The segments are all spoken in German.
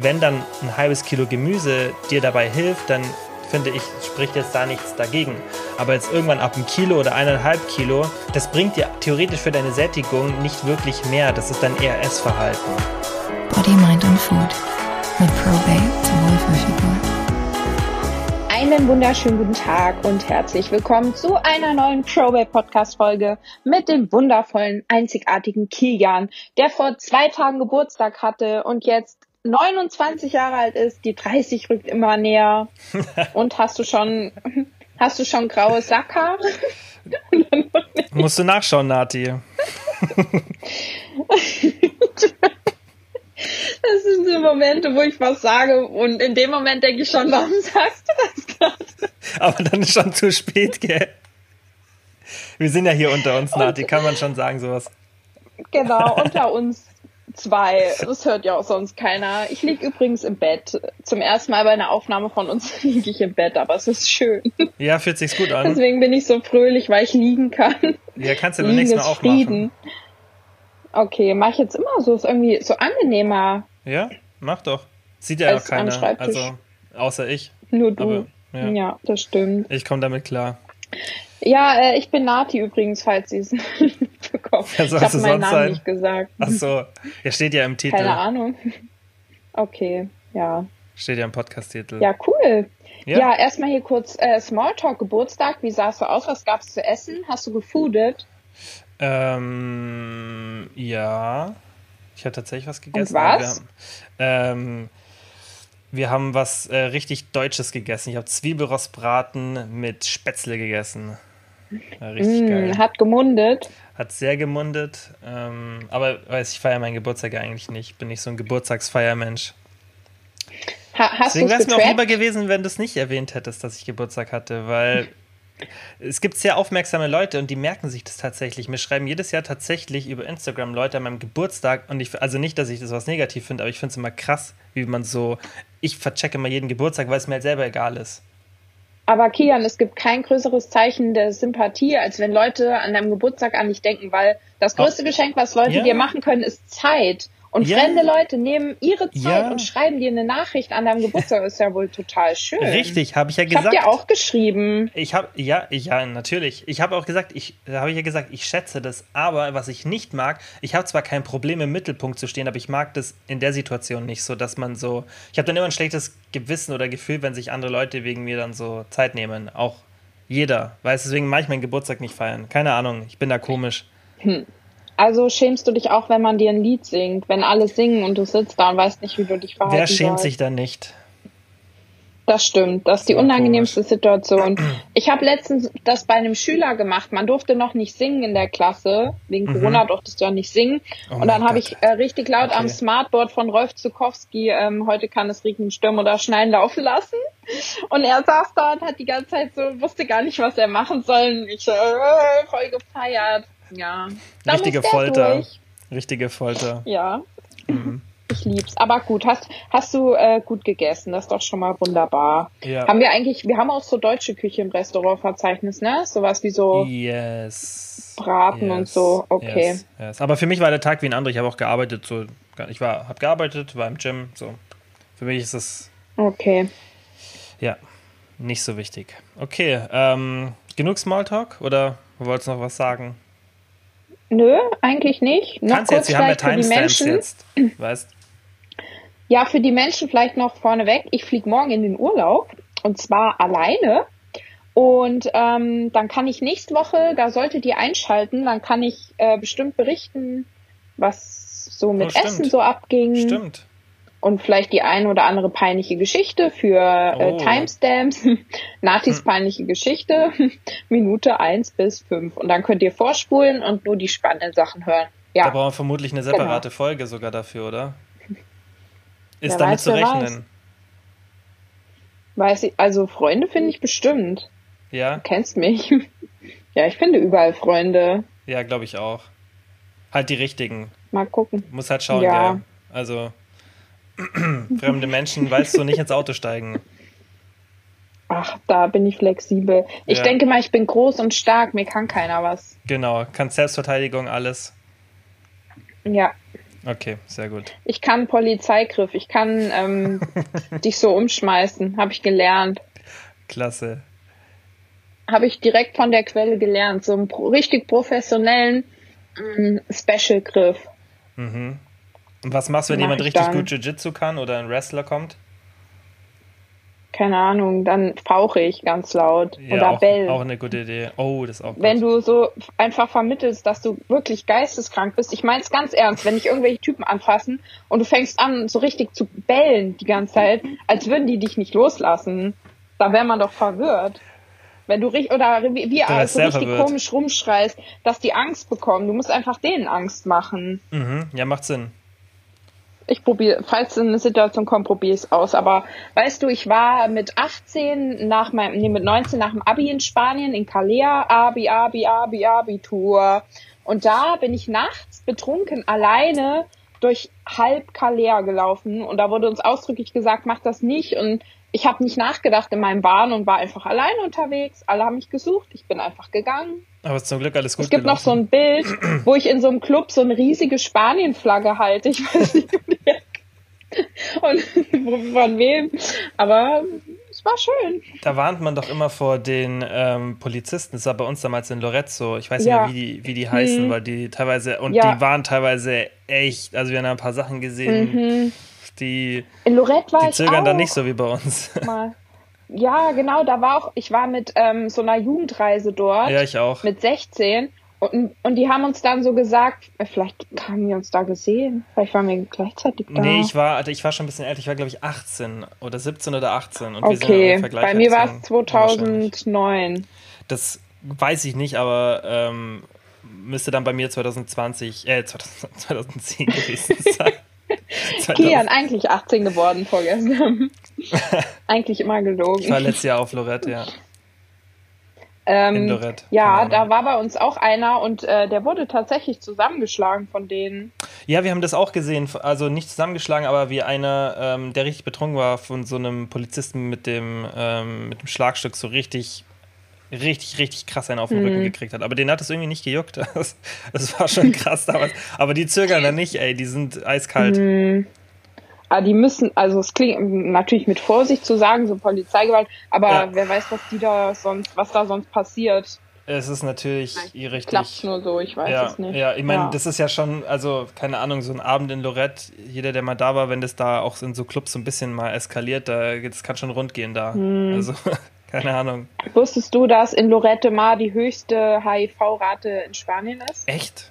Wenn dann ein halbes Kilo Gemüse dir dabei hilft, dann finde ich, spricht jetzt da nichts dagegen. Aber jetzt irgendwann ab einem Kilo oder eineinhalb Kilo, das bringt dir theoretisch für deine Sättigung nicht wirklich mehr. Das ist dann eher Essverhalten. Body, Mind und Food mit Probate zur Wohlfühlfigur. Einen wunderschönen guten Tag und herzlich willkommen zu einer neuen Probate Podcast Folge mit dem wundervollen, einzigartigen Kilian, der vor zwei Tagen Geburtstag hatte und jetzt 29 Jahre alt ist, die 30 rückt immer näher. Und hast du schon, hast du schon graue Sacker? Musst du nachschauen, Nati. Das sind so Momente, wo ich was sage und in dem Moment denke ich schon, warum sagst du das gerade? Aber dann ist schon zu spät, gell? Wir sind ja hier unter uns, Nati, kann man schon sagen, sowas. Genau, unter uns zwei. Das hört ja auch sonst keiner. Ich liege übrigens im Bett. Zum ersten Mal bei einer Aufnahme von uns liege ich im Bett, aber es ist schön. Ja, fühlt sich gut an. Deswegen bin ich so fröhlich, weil ich liegen kann. Ja, kannst du beim nächsten Mal auch Frieden. machen. Okay, mach ich jetzt immer so. Ist irgendwie so angenehmer. Ja, mach doch. Sieht ja auch keiner. Also, außer ich. Nur du. Aber, ja. ja, das stimmt. Ich komme damit klar. Ja, äh, ich bin Nati übrigens, falls Sie es nicht bekommen. Ja, ich habe meinen Namen sein? nicht gesagt. Ach so, ja, steht ja im Titel. Keine Ahnung. Okay, ja. Steht ja im Podcast-Titel. Ja, cool. Ja, ja erstmal hier kurz äh, Smalltalk, Geburtstag. Wie sah es so aus? Was gab es zu essen? Hast du gefoodet? Ähm, ja. Ich habe tatsächlich was gegessen. Und was? Wir haben, ähm, wir haben was äh, richtig Deutsches gegessen. Ich habe Zwiebelrostbraten mit Spätzle gegessen. War richtig mm, geil. Hat gemundet. Hat sehr gemundet. Ähm, aber weiß ich feiere meinen Geburtstag ja eigentlich nicht. Bin nicht so ein Geburtstagsfeiermensch. Ha, Deswegen wäre es mir auch lieber gewesen, wenn du es nicht erwähnt hättest, dass ich Geburtstag hatte, weil es gibt sehr aufmerksame Leute und die merken sich das tatsächlich. Mir schreiben jedes Jahr tatsächlich über Instagram Leute an meinem Geburtstag und ich, also nicht, dass ich das was negativ finde, aber ich finde es immer krass, wie man so, ich verchecke immer jeden Geburtstag, weil es mir halt selber egal ist. Aber Kian, es gibt kein größeres Zeichen der Sympathie, als wenn Leute an deinem Geburtstag an dich denken, weil das größte. Geschenk, was Leute ja. dir machen können, ist Zeit. Und ja. fremde Leute nehmen ihre Zeit ja. und schreiben dir eine Nachricht an deinem Geburtstag. ist ja wohl total schön. Richtig, habe ich ja gesagt. Ich habe dir auch geschrieben. Ich habe ja, ja, natürlich. Ich habe auch gesagt, ich habe ja gesagt, ich schätze das. Aber was ich nicht mag, ich habe zwar kein Problem im Mittelpunkt zu stehen, aber ich mag das in der Situation nicht so, dass man so. Ich habe dann immer ein schlechtes Gewissen oder Gefühl, wenn sich andere Leute wegen mir dann so Zeit nehmen. Auch jeder. Weiß deswegen mache ich meinen Geburtstag nicht feiern. Keine Ahnung. Ich bin da komisch. Hm. Also schämst du dich auch, wenn man dir ein Lied singt, wenn alle singen und du sitzt da und weißt nicht, wie du dich verhalten Wer schämt sollst. sich da nicht? Das stimmt, das ist die unangenehmste Situation. Ich habe letztens das bei einem Schüler gemacht. Man durfte noch nicht singen in der Klasse. Wegen mhm. Corona durftest du ja nicht singen. Oh und dann habe ich äh, richtig laut okay. am Smartboard von Rolf Zukowski, ähm, heute kann es regnen, stürmen oder schneien, laufen lassen. Und er saß da und hat die ganze Zeit so, wusste gar nicht, was er machen soll. Und ich so, äh, voll gefeiert. Ja. Richtige Folter. Durch. Richtige Folter. Ja. Mhm. Ich lieb's. Aber gut, hast, hast du äh, gut gegessen? Das ist doch schon mal wunderbar. Ja. Haben wir eigentlich, wir haben auch so deutsche Küche im Restaurantverzeichnis, ne? Sowas wie so yes. Braten yes. und so. Okay. Yes. Aber für mich war der Tag wie ein anderer. Ich habe auch gearbeitet. So, ich war, habe gearbeitet, war im Gym. So. Für mich ist es. Okay. Ja, nicht so wichtig. Okay, ähm, genug Smalltalk oder wolltest du noch was sagen? Nö, eigentlich nicht. Noch Kannst kurz jetzt, wir haben ja Timestamps jetzt, weißt Ja, für die Menschen vielleicht noch vorneweg. Ich fliege morgen in den Urlaub und zwar alleine. Und ähm, dann kann ich nächste Woche, da solltet ihr einschalten, dann kann ich äh, bestimmt berichten, was so mit oh, Essen so abging. Stimmt und vielleicht die eine oder andere peinliche Geschichte für äh, oh. Timestamps. Natis hm. peinliche Geschichte, Minute eins bis fünf Und dann könnt ihr vorspulen und nur die spannenden Sachen hören. Ja. Da brauchen wir vermutlich eine separate genau. Folge sogar dafür, oder? Ist wer damit weiß, zu rechnen? Weiß. weiß ich, also Freunde finde ich bestimmt. Ja. Du kennst mich. ja, ich finde überall Freunde. Ja, glaube ich auch. Halt die richtigen. Mal gucken. Muss halt schauen, ja. Gell? Also fremde Menschen, weißt du, nicht ins Auto steigen. Ach, da bin ich flexibel. Ich ja. denke mal, ich bin groß und stark, mir kann keiner was. Genau, kann Selbstverteidigung alles. Ja. Okay, sehr gut. Ich kann Polizeigriff, ich kann ähm, dich so umschmeißen, habe ich gelernt. Klasse. Habe ich direkt von der Quelle gelernt, so einen richtig professionellen ähm, Special-Griff. Mhm. Und was machst du, wenn Mach jemand ich richtig dann. gut Jiu-Jitsu kann oder ein Wrestler kommt? Keine Ahnung, dann fauche ich ganz laut oder auch, bell. auch eine gute Idee. Oh, das ist auch wenn gut. du so einfach vermittelst, dass du wirklich geisteskrank bist. Ich meine es ganz ernst, wenn dich irgendwelche Typen anfassen und du fängst an, so richtig zu bellen die ganze Zeit, als würden die dich nicht loslassen, da wäre man doch verwirrt. Wenn du richtig, oder wie, wärst so richtig verwirrt. komisch rumschreist, dass die Angst bekommen. Du musst einfach denen Angst machen. Mhm. Ja, macht Sinn. Ich probiere, falls eine Situation kommt, probiere ich es aus. Aber weißt du, ich war mit 18 nach meinem, nee, mit 19 nach dem Abi in Spanien, in Calea, Abi, Abi, Abi, Abitur. Und da bin ich nachts betrunken alleine durch halb Calea gelaufen. Und da wurde uns ausdrücklich gesagt, mach das nicht. Und ich habe nicht nachgedacht in meinem Bahn und war einfach alleine unterwegs. Alle haben mich gesucht. Ich bin einfach gegangen. Aber ist zum Glück alles gut Es gibt noch so ein Bild, wo ich in so einem Club so eine riesige Spanien-Flagge halte. Ich weiß nicht, und von wem. Aber es war schön. Da warnt man doch immer vor den ähm, Polizisten. Das war bei uns damals in Lorenzo. Ich weiß Ja. nicht mehr, wie die, wie die heißen, Mhm. weil die teilweise, und Ja. die waren teilweise echt, also wir haben da ein paar Sachen gesehen, Mhm. Die, In Lorette war die zögern dann nicht so wie bei uns. mal. Ja, genau, da war auch, ich war mit ähm, so einer Jugendreise dort, ja, ich auch. mit 16. Und, und die haben uns dann so gesagt, vielleicht haben wir uns da gesehen. Vielleicht waren wir gleichzeitig da. Nee, ich war, also ich war schon ein bisschen älter, ich war glaube ich 18 oder 17 oder 18. Und wir sind Okay, bei mir war es deswegen unwahrscheinlich. 2009. Das weiß ich nicht, aber ähm, müsste dann bei mir 2020, äh, 2000, 2010 gewesen sein. 2000 Kilian, eigentlich 18 geworden vorgestern. eigentlich immer gelogen. ich war letztes Jahr auf Lorette, ja. Ähm, Lorette, Ja, da war bei uns auch einer und äh, der wurde tatsächlich zusammengeschlagen von denen. Ja, wir haben das auch gesehen, also nicht zusammengeschlagen, aber wie einer, ähm, der richtig betrunken war, von so einem Polizisten mit dem, ähm, mit dem Schlagstück so richtig, richtig, richtig krass einen auf den Mhm. Rücken gekriegt hat. Aber den hat es irgendwie nicht gejuckt. Das, das war schon krass damals. Aber die zögern dann nicht, ey, die sind eiskalt. Mhm. Aber die müssen, also es klingt natürlich mit Vorsicht zu sagen, so Polizeigewalt, aber Ja. wer weiß, was die da sonst, was da sonst passiert. Es ist natürlich Klappt richtig. nur so, ich weiß Ja, es nicht. ja, ich meine, Ja. das ist ja schon, also keine Ahnung, so ein Abend in Lorette, jeder, der mal da war, wenn das da auch in so Clubs so ein bisschen mal eskaliert, da, das kann schon rund gehen da. Hm. Also, keine Ahnung. Wusstest du, dass in Lorette Mar die höchste HIV-Rate in Spanien ist? Echt?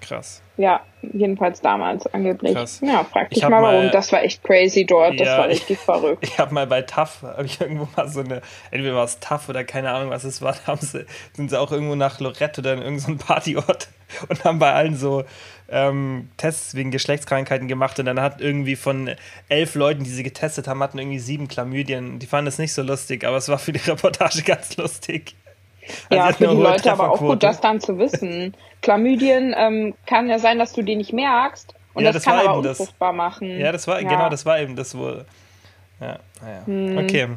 Krass. Ja, jedenfalls damals angeblich. Krass. Ja, frag Ich dich mal warum. mal- Das war echt crazy dort. Das Ja, war ich- richtig verrückt. Ich habe mal bei TAF, habe ich irgendwo mal so eine, entweder war es TAF oder keine Ahnung, was es war, da haben sie, sind sie auch irgendwo nach Lorette oder in irgendeinem Partyort und haben bei allen so ähm, Tests wegen Geschlechtskrankheiten gemacht und dann hat irgendwie von elf Leuten, die sie getestet haben, hatten irgendwie sieben Chlamydien. Die fanden es nicht so lustig, aber es war für die Reportage ganz lustig. Also ja, für die Leute aber auch gut, das dann zu wissen. Chlamydien ähm, kann ja sein, dass du die nicht merkst und Ja, das, das kann aber eben das. unfruchtbar machen. Ja, das war, Ja. genau, das war eben das wohl. Ja, naja. Hm. Okay.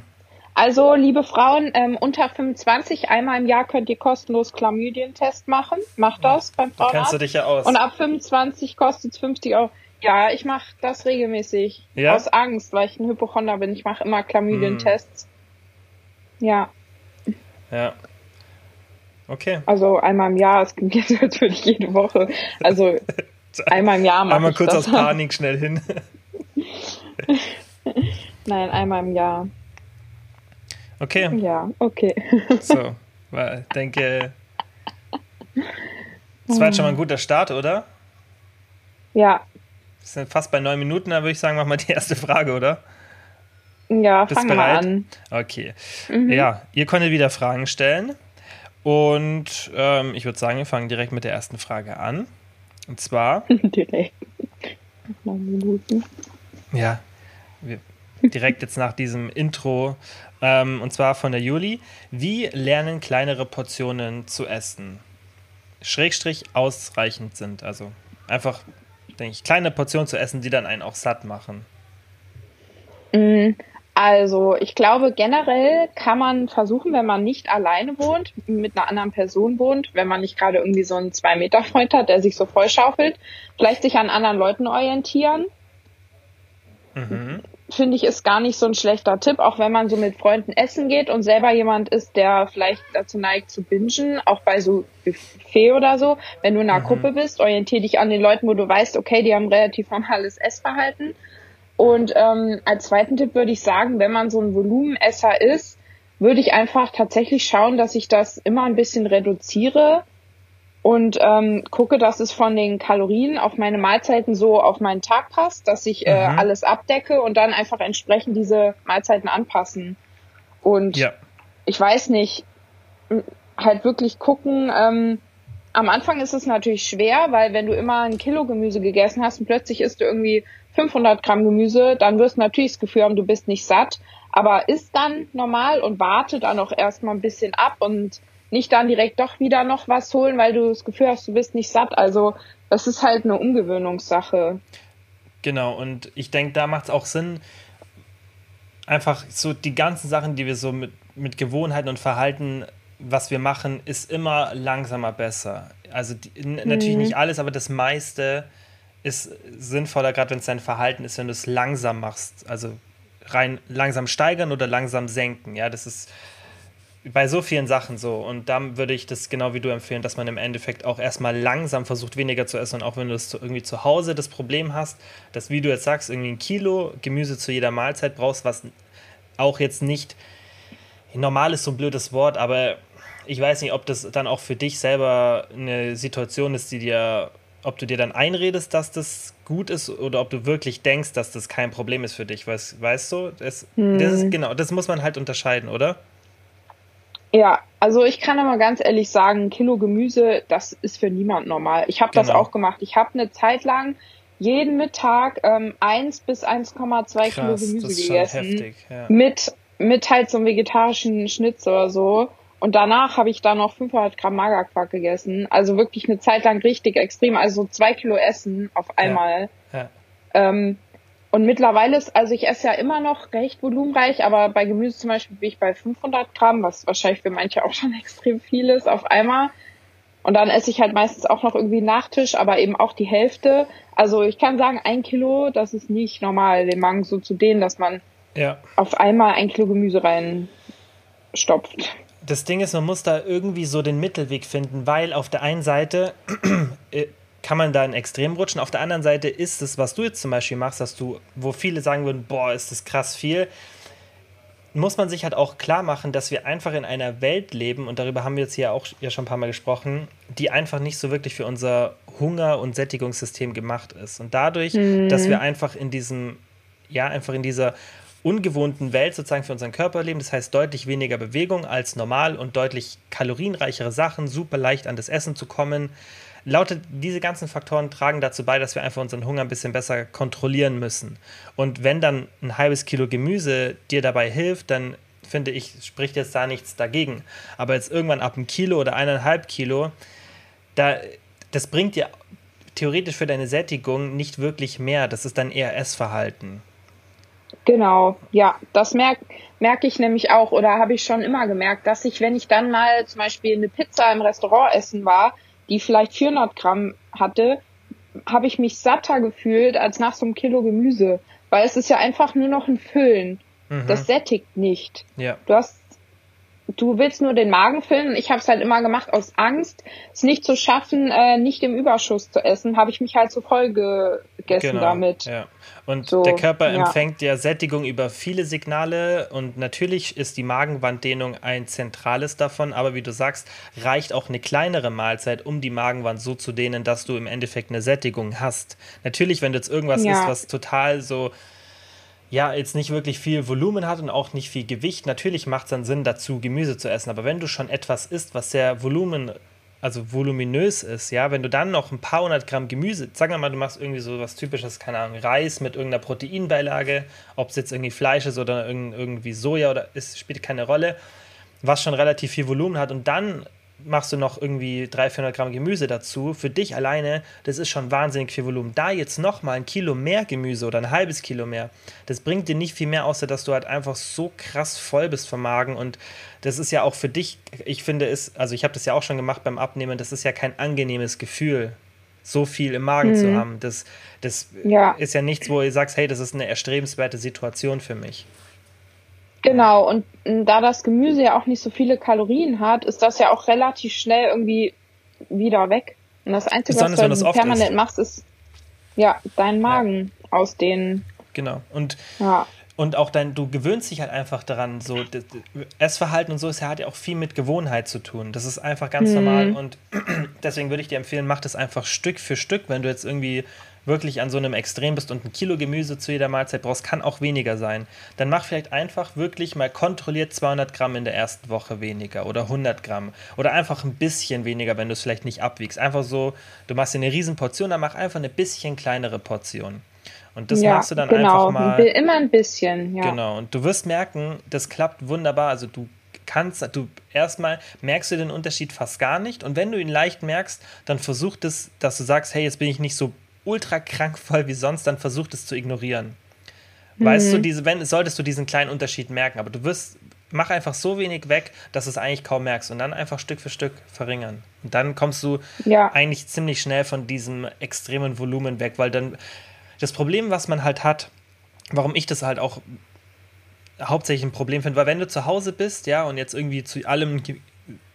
Also, liebe Frauen, ähm, unter 25, einmal im Jahr könnt ihr kostenlos Chlamydientest machen. Macht das beim Da kennst du Frauenarzt. dich ja aus. Und ab 25 kostet es 50 Euro. Ja, ich mache das regelmäßig. Ja? Aus Angst, weil ich ein Hypochonder bin. Ich mache immer Chlamydientests. Hm. Ja, Ja. Okay. also einmal im Jahr. Es klingt jetzt, als würde ich jede Woche. Also einmal im Jahr mache Einmal kurz aus Panik schnell hin. Nein, einmal im Jahr. Okay, Ja, okay. so. Ich denke, das war jetzt schon mal ein guter Start, oder? Ja, Wir sind fast bei neun Minuten, da würde ich sagen, mach mal die erste Frage, oder? ja, Bist fangen wir an. Okay. Mhm. Ja, ihr konntet wieder Fragen stellen. Und ähm, ich würde sagen, wir fangen direkt mit der ersten Frage an. Und zwar, Direkt. Nach Minuten. ja, wir, direkt jetzt nach diesem Intro. Ähm, und zwar von der Juli. Wie lernen kleinere Portionen zu essen? Schrägstrich ausreichend sind. Also einfach, denke ich, kleine Portionen zu essen, die dann einen auch satt machen. Mm, Also, ich glaube, generell kann man versuchen, wenn man nicht alleine wohnt, mit einer anderen Person wohnt, wenn man nicht gerade irgendwie so einen Zwei-Meter-Freund hat, der sich so vollschaufelt, vielleicht sich an anderen Leuten orientieren. Mhm. Finde ich, ist gar nicht so ein schlechter Tipp, auch wenn man so mit Freunden essen geht und selber jemand ist, der vielleicht dazu neigt zu bingen, auch bei so Buffet oder so. Wenn du in einer mhm. Gruppe bist, orientiere dich an den Leuten, wo du weißt, okay, die haben relativ normales Essverhalten und ähm, als zweiten Tipp würde ich sagen, wenn man so ein Volumenesser ist, würde ich einfach tatsächlich schauen, dass ich das immer ein bisschen reduziere und ähm, gucke, dass es von den Kalorien auf meine Mahlzeiten so auf meinen Tag passt, dass ich äh, mhm. alles abdecke und dann einfach entsprechend diese Mahlzeiten anpassen. Und ja. ich weiß nicht, halt wirklich gucken, ähm, am Anfang ist es natürlich schwer, weil wenn du immer ein Kilo Gemüse gegessen hast und plötzlich isst du irgendwie 500 Gramm Gemüse, dann wirst du natürlich das Gefühl haben, du bist nicht satt, aber isst dann normal und warte dann auch erstmal ein bisschen ab und nicht dann direkt doch wieder noch was holen, weil du das Gefühl hast, du bist nicht satt. Also das ist halt eine Umgewöhnungssache. Genau, und ich denke, da macht es auch Sinn, einfach so die ganzen Sachen, die wir so mit, mit Gewohnheiten und Verhalten, was wir machen, ist immer langsamer besser. Also die, mhm. natürlich nicht alles, aber das meiste ist sinnvoller, gerade wenn es dein Verhalten ist, wenn du es langsam machst. Also rein langsam steigern oder langsam senken. Ja, das ist bei so vielen Sachen so. Und dann würde ich das genau wie du empfehlen, dass man im Endeffekt auch erstmal langsam versucht, weniger zu essen. Und auch wenn du das irgendwie zu Hause das Problem hast, dass, wie du jetzt sagst, irgendwie ein Kilo Gemüse zu jeder Mahlzeit brauchst, was auch jetzt nicht normal ist so ein blödes Wort, aber ich weiß nicht, ob das dann auch für dich selber eine Situation ist, die dir ob du dir dann einredest, dass das gut ist oder ob du wirklich denkst, dass das kein Problem ist für dich. Weißt, weißt du? Das, hm. das ist, genau, das muss man halt unterscheiden, oder? Ja, also ich kann aber ganz ehrlich sagen, ein Kilo Gemüse, das ist für niemand normal. Ich habe genau. das auch gemacht. Ich habe eine Zeit lang jeden Mittag ähm, 1 bis 1,2 Kilo Gemüse gegessen. Heftig, ja. Mit, mit halt so einem vegetarischen Schnitz oder so. Und danach habe ich dann noch 500 Gramm Magerquark gegessen. Also wirklich eine Zeit lang richtig extrem. Also zwei Kilo Essen auf einmal. Ja, ja. Ähm, und mittlerweile ist, also ich esse ja immer noch recht volumenreich, aber bei Gemüse zum Beispiel bin ich bei 500 Gramm, was wahrscheinlich für manche auch schon extrem viel ist auf einmal. Und dann esse ich halt meistens auch noch irgendwie Nachtisch, aber eben auch die Hälfte. Also ich kann sagen, ein Kilo, das ist nicht normal, den Magen so zu dehnen, dass man ja. auf einmal ein Kilo Gemüse reinstopft das Ding ist, man muss da irgendwie so den Mittelweg finden, weil auf der einen Seite äh, kann man da in Extrem rutschen, auf der anderen Seite ist es, was du jetzt zum Beispiel machst, dass du, wo viele sagen würden, boah, ist das krass viel, muss man sich halt auch klar machen, dass wir einfach in einer Welt leben, und darüber haben wir jetzt hier auch ja schon ein paar Mal gesprochen, die einfach nicht so wirklich für unser Hunger- und Sättigungssystem gemacht ist. Und dadurch, mhm. dass wir einfach in diesem, ja, einfach in dieser ungewohnten Welt sozusagen für unseren Körper leben. Das heißt deutlich weniger Bewegung als normal und deutlich kalorienreichere Sachen, super leicht an das Essen zu kommen. Lautet, diese ganzen Faktoren tragen dazu bei, dass wir einfach unseren Hunger ein bisschen besser kontrollieren müssen. Und wenn dann ein halbes Kilo Gemüse dir dabei hilft, dann finde ich, spricht jetzt da nichts dagegen. Aber jetzt irgendwann ab einem Kilo oder eineinhalb Kilo, da, das bringt dir theoretisch für deine Sättigung nicht wirklich mehr. Das ist dann eher Essverhalten. Genau, ja, das merke merk ich nämlich auch oder habe ich schon immer gemerkt, dass ich, wenn ich dann mal zum Beispiel eine Pizza im Restaurant essen war, die vielleicht 400 Gramm hatte, habe ich mich satter gefühlt als nach so einem Kilo Gemüse, weil es ist ja einfach nur noch ein Füllen. Mhm. Das sättigt nicht. Ja. Du hast du willst nur den Magen füllen. Ich habe es halt immer gemacht aus Angst, es nicht zu schaffen, äh, nicht im Überschuss zu essen, habe ich mich halt so voll gegessen genau, damit. Ja. Und so, der Körper ja. empfängt ja Sättigung über viele Signale und natürlich ist die Magenwanddehnung ein zentrales davon, aber wie du sagst, reicht auch eine kleinere Mahlzeit, um die Magenwand so zu dehnen, dass du im Endeffekt eine Sättigung hast. Natürlich, wenn du jetzt irgendwas ja. isst, was total so ja, jetzt nicht wirklich viel Volumen hat und auch nicht viel Gewicht, natürlich macht es dann Sinn, dazu Gemüse zu essen. Aber wenn du schon etwas isst, was sehr Volumen, also voluminös ist, ja, wenn du dann noch ein paar hundert Gramm Gemüse, sagen wir mal, du machst irgendwie so was typisches, keine Ahnung, Reis mit irgendeiner Proteinbeilage, ob es jetzt irgendwie Fleisch ist oder irgendwie Soja oder ist, spielt keine Rolle, was schon relativ viel Volumen hat und dann machst du noch irgendwie 300, 400 Gramm Gemüse dazu. Für dich alleine, das ist schon wahnsinnig viel Volumen. Da jetzt nochmal ein Kilo mehr Gemüse oder ein halbes Kilo mehr, das bringt dir nicht viel mehr, außer dass du halt einfach so krass voll bist vom Magen. Und das ist ja auch für dich, ich finde es, also ich habe das ja auch schon gemacht beim Abnehmen, das ist ja kein angenehmes Gefühl, so viel im Magen mhm. zu haben. Das, das ja. ist ja nichts, wo du sagst, hey, das ist eine erstrebenswerte Situation für mich. Genau, und da das Gemüse ja auch nicht so viele Kalorien hat, ist das ja auch relativ schnell irgendwie wieder weg. Und das Einzige, was du permanent ist. machst, ist ja dein Magen ja. ausdehnen. Genau. Und, ja. und auch dein, du gewöhnst dich halt einfach daran, so das Essverhalten und so ist ja hat ja auch viel mit Gewohnheit zu tun. Das ist einfach ganz mhm. normal und deswegen würde ich dir empfehlen, mach das einfach Stück für Stück, wenn du jetzt irgendwie wirklich an so einem Extrem bist und ein Kilo Gemüse zu jeder Mahlzeit brauchst, kann auch weniger sein. Dann mach vielleicht einfach wirklich mal kontrolliert 200 Gramm in der ersten Woche weniger oder 100 Gramm oder einfach ein bisschen weniger, wenn du es vielleicht nicht abwiegst. Einfach so, du machst dir eine riesen Portion, dann mach einfach eine bisschen kleinere Portion. Und das ja, machst du dann genau. einfach mal. Immer ein bisschen, ja. Genau. Und du wirst merken, das klappt wunderbar. Also du kannst, du erstmal merkst du den Unterschied fast gar nicht. Und wenn du ihn leicht merkst, dann versuch das, dass du sagst, hey, jetzt bin ich nicht so ultra krankvoll wie sonst, dann versucht es zu ignorieren. Mhm. Weißt du, mhm. diese, wenn, solltest du diesen kleinen Unterschied merken, aber du wirst, mach einfach so wenig weg, dass du es eigentlich kaum merkst und dann einfach Stück für Stück verringern. Und dann kommst du ja. eigentlich ziemlich schnell von diesem extremen Volumen weg, weil dann das Problem, was man halt hat, warum ich das halt auch hauptsächlich ein Problem finde, weil wenn du zu Hause bist, ja, und jetzt irgendwie zu allem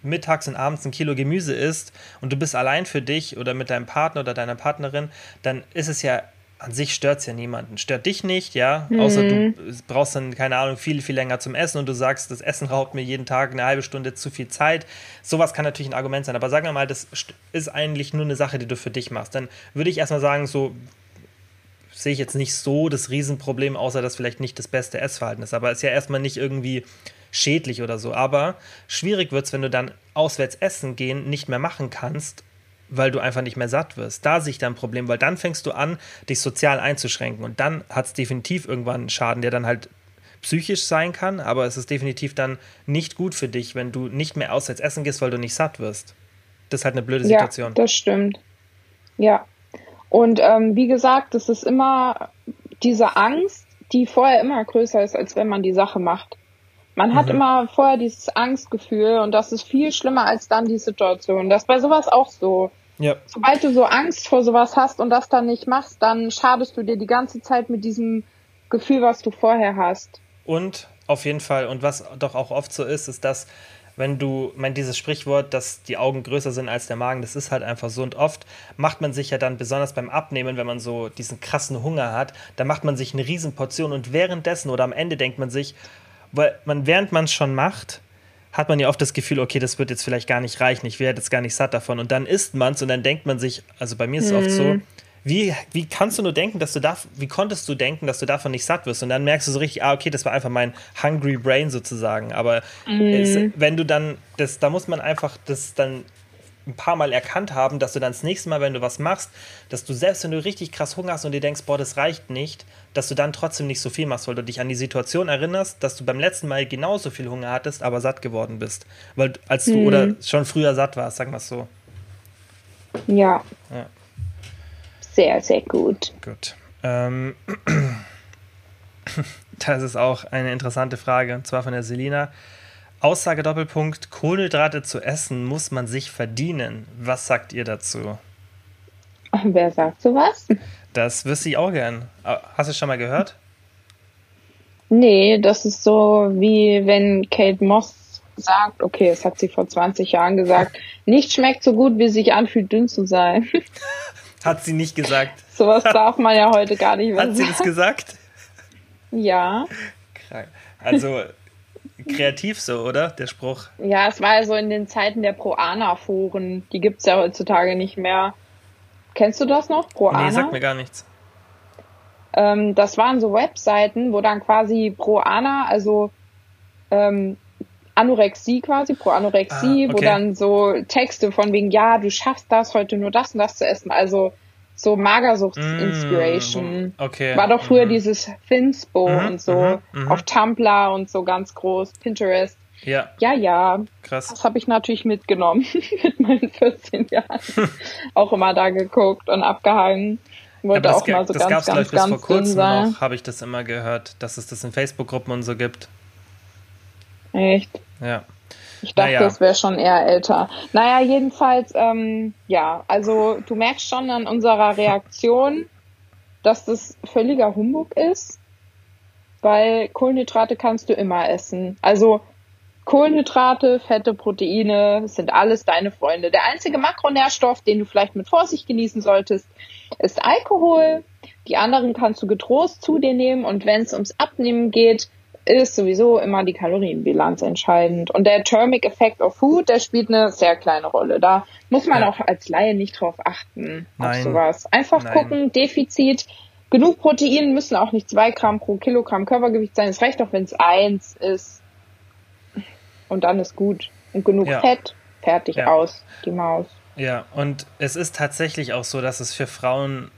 mittags und abends ein Kilo Gemüse isst und du bist allein für dich oder mit deinem Partner oder deiner Partnerin, dann ist es ja an sich stört es ja niemanden. Stört dich nicht, ja. Mhm. Außer du brauchst dann, keine Ahnung, viel, viel länger zum Essen und du sagst, das Essen raubt mir jeden Tag eine halbe Stunde zu viel Zeit. Sowas kann natürlich ein Argument sein. Aber sagen wir mal, das ist eigentlich nur eine Sache, die du für dich machst. Dann würde ich erstmal sagen, so sehe ich jetzt nicht so das Riesenproblem, außer dass vielleicht nicht das beste Essverhalten ist. Aber es ist ja erstmal nicht irgendwie schädlich oder so. Aber schwierig wird es, wenn du dann auswärts essen gehen nicht mehr machen kannst, weil du einfach nicht mehr satt wirst. Da sehe ich dann ein Problem, weil dann fängst du an, dich sozial einzuschränken. Und dann hat es definitiv irgendwann einen Schaden, der dann halt psychisch sein kann, aber es ist definitiv dann nicht gut für dich, wenn du nicht mehr auswärts essen gehst, weil du nicht satt wirst. Das ist halt eine blöde Situation. Ja, das stimmt. Ja. Und ähm, wie gesagt, es ist immer diese Angst, die vorher immer größer ist, als wenn man die Sache macht. Man hat mhm. immer vorher dieses Angstgefühl und das ist viel schlimmer als dann die Situation. Das ist bei sowas auch so. Ja. Sobald du so Angst vor sowas hast und das dann nicht machst, dann schadest du dir die ganze Zeit mit diesem Gefühl, was du vorher hast. Und auf jeden Fall, und was doch auch oft so ist, ist, dass wenn du, mein dieses Sprichwort, dass die Augen größer sind als der Magen, das ist halt einfach so. Und oft macht man sich ja dann, besonders beim Abnehmen, wenn man so diesen krassen Hunger hat, da macht man sich eine Riesenportion und währenddessen oder am Ende denkt man sich, weil man, während man es schon macht, hat man ja oft das Gefühl, okay, das wird jetzt vielleicht gar nicht reichen, ich werde jetzt gar nicht satt davon. Und dann isst man es und dann denkt man sich, also bei mir ist es mhm. oft so, mhm. wie, wie kannst du nur denken, dass du da, wie konntest du denken, dass du davon nicht satt wirst? Und dann merkst du so richtig, ah, okay, das war einfach mein hungry brain sozusagen. Aber mhm. es, wenn du dann, das, da muss man einfach das dann ein paar Mal erkannt haben, dass du dann das nächste Mal, wenn du was machst, dass du selbst, wenn du richtig krass Hunger hast und dir denkst, boah, das reicht nicht, dass du dann trotzdem nicht so viel machst, weil du dich an die Situation erinnerst, dass du beim letzten Mal genauso viel Hunger hattest, aber satt geworden bist. Weil als du mhm. oder schon früher satt warst, sagen wir es so. Ja. ja. Sehr, sehr gut. Gut. Ähm, das ist auch eine interessante Frage, und zwar von der Selina. Aussage Doppelpunkt, Kohlenhydrate zu essen muss man sich verdienen. Was sagt ihr dazu? Wer sagt sowas? Das wüsste ich auch gern. Hast du es schon mal gehört? Nee, das ist so wie wenn Kate Moss sagt, okay, es hat sie vor 20 Jahren gesagt, nicht schmeckt so gut, wie es sich anfühlt, dünn zu sein. Hat sie nicht gesagt. Sowas darf man ja heute gar nicht mehr Hat sie das gesagt? Ja. Also kreativ so, oder? Der Spruch. Ja, es war ja so in den Zeiten der Proana-Foren. Die gibt es ja heutzutage nicht mehr. Kennst du das noch? Proana? Nee, sagt mir gar nichts. Ähm, das waren so Webseiten, wo dann quasi Proana, also ähm, Anorexie quasi, pro Anorexie, ah, okay. wo dann so Texte von wegen, ja, du schaffst das, heute nur das und das zu essen. Also so Magersuchts-Inspiration. Mm, okay. War doch früher mm. dieses Finspo mm, und so mm, auf Tumblr und so ganz groß, Pinterest. Ja. Ja, ja. Krass. Das habe ich natürlich mitgenommen mit meinen 14 Jahren. auch immer da geguckt und abgehangen. Wollte auch mal so das ganz, gab's, ganz, ich, bis ganz vor kurzem noch, habe ich das immer gehört, dass es das in Facebook-Gruppen und so gibt. Echt? Ja. Ich dachte, Naja. das wäre schon eher älter. Naja, jedenfalls, ähm, ja, also du merkst schon an unserer Reaktion, dass das völliger Humbug ist, weil Kohlenhydrate kannst du immer essen. Also Kohlenhydrate, Fette, Proteine sind alles deine Freunde. Der einzige Makronährstoff, den du vielleicht mit Vorsicht genießen solltest, ist Alkohol. Die anderen kannst du getrost zu dir nehmen und wenn es ums Abnehmen geht, ist sowieso immer die Kalorienbilanz entscheidend. Und der Thermic Effect of Food, der spielt eine sehr kleine Rolle. Da muss man Ja. auch als Laie nicht drauf achten, auf Nein. sowas. Einfach Nein. gucken, Defizit. Genug Protein müssen auch nicht zwei Gramm pro Kilogramm Körpergewicht sein. Es reicht auch, wenn es eins ist. Und dann ist gut. Und genug Ja. Fett, fertig Ja. aus, die Maus. Ja, und es ist tatsächlich auch so, dass es für Frauen,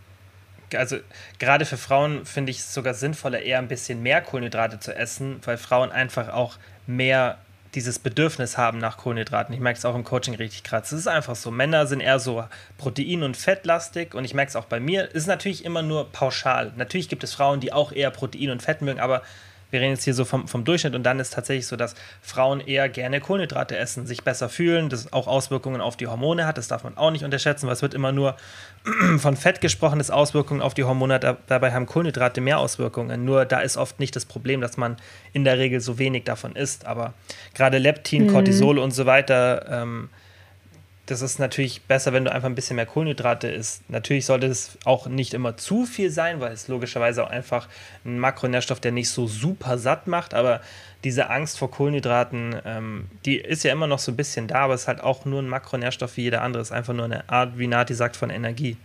also gerade für Frauen finde ich es sogar sinnvoller, eher ein bisschen mehr Kohlenhydrate zu essen, weil Frauen einfach auch mehr dieses Bedürfnis haben nach Kohlenhydraten. Ich merke es auch im Coaching richtig krass. Es ist einfach so. Männer sind eher so protein- und fettlastig und ich merke es auch bei mir. Es ist natürlich immer nur pauschal. Natürlich gibt es Frauen, die auch eher Protein und Fett mögen, aber wir reden jetzt hier so vom, vom Durchschnitt und dann ist tatsächlich so, dass Frauen eher gerne Kohlenhydrate essen, sich besser fühlen, das auch Auswirkungen auf die Hormone hat. Das darf man auch nicht unterschätzen, weil es wird immer nur von Fett gesprochen, das Auswirkungen auf die Hormone hat. Dabei haben Kohlenhydrate mehr Auswirkungen. Nur da ist oft nicht das Problem, dass man in der Regel so wenig davon isst. Aber gerade Leptin, Cortisol und so weiter, ähm, das ist natürlich besser, wenn du einfach ein bisschen mehr Kohlenhydrate isst. Natürlich sollte es auch nicht immer zu viel sein, weil es logischerweise auch einfach ein Makronährstoff, der nicht so super satt macht. Aber diese Angst vor Kohlenhydraten, ähm, die ist ja immer noch so ein bisschen da, aber es ist halt auch nur ein Makronährstoff wie jeder andere. Es ist einfach nur eine Art, wie Nati sagt, von Energie.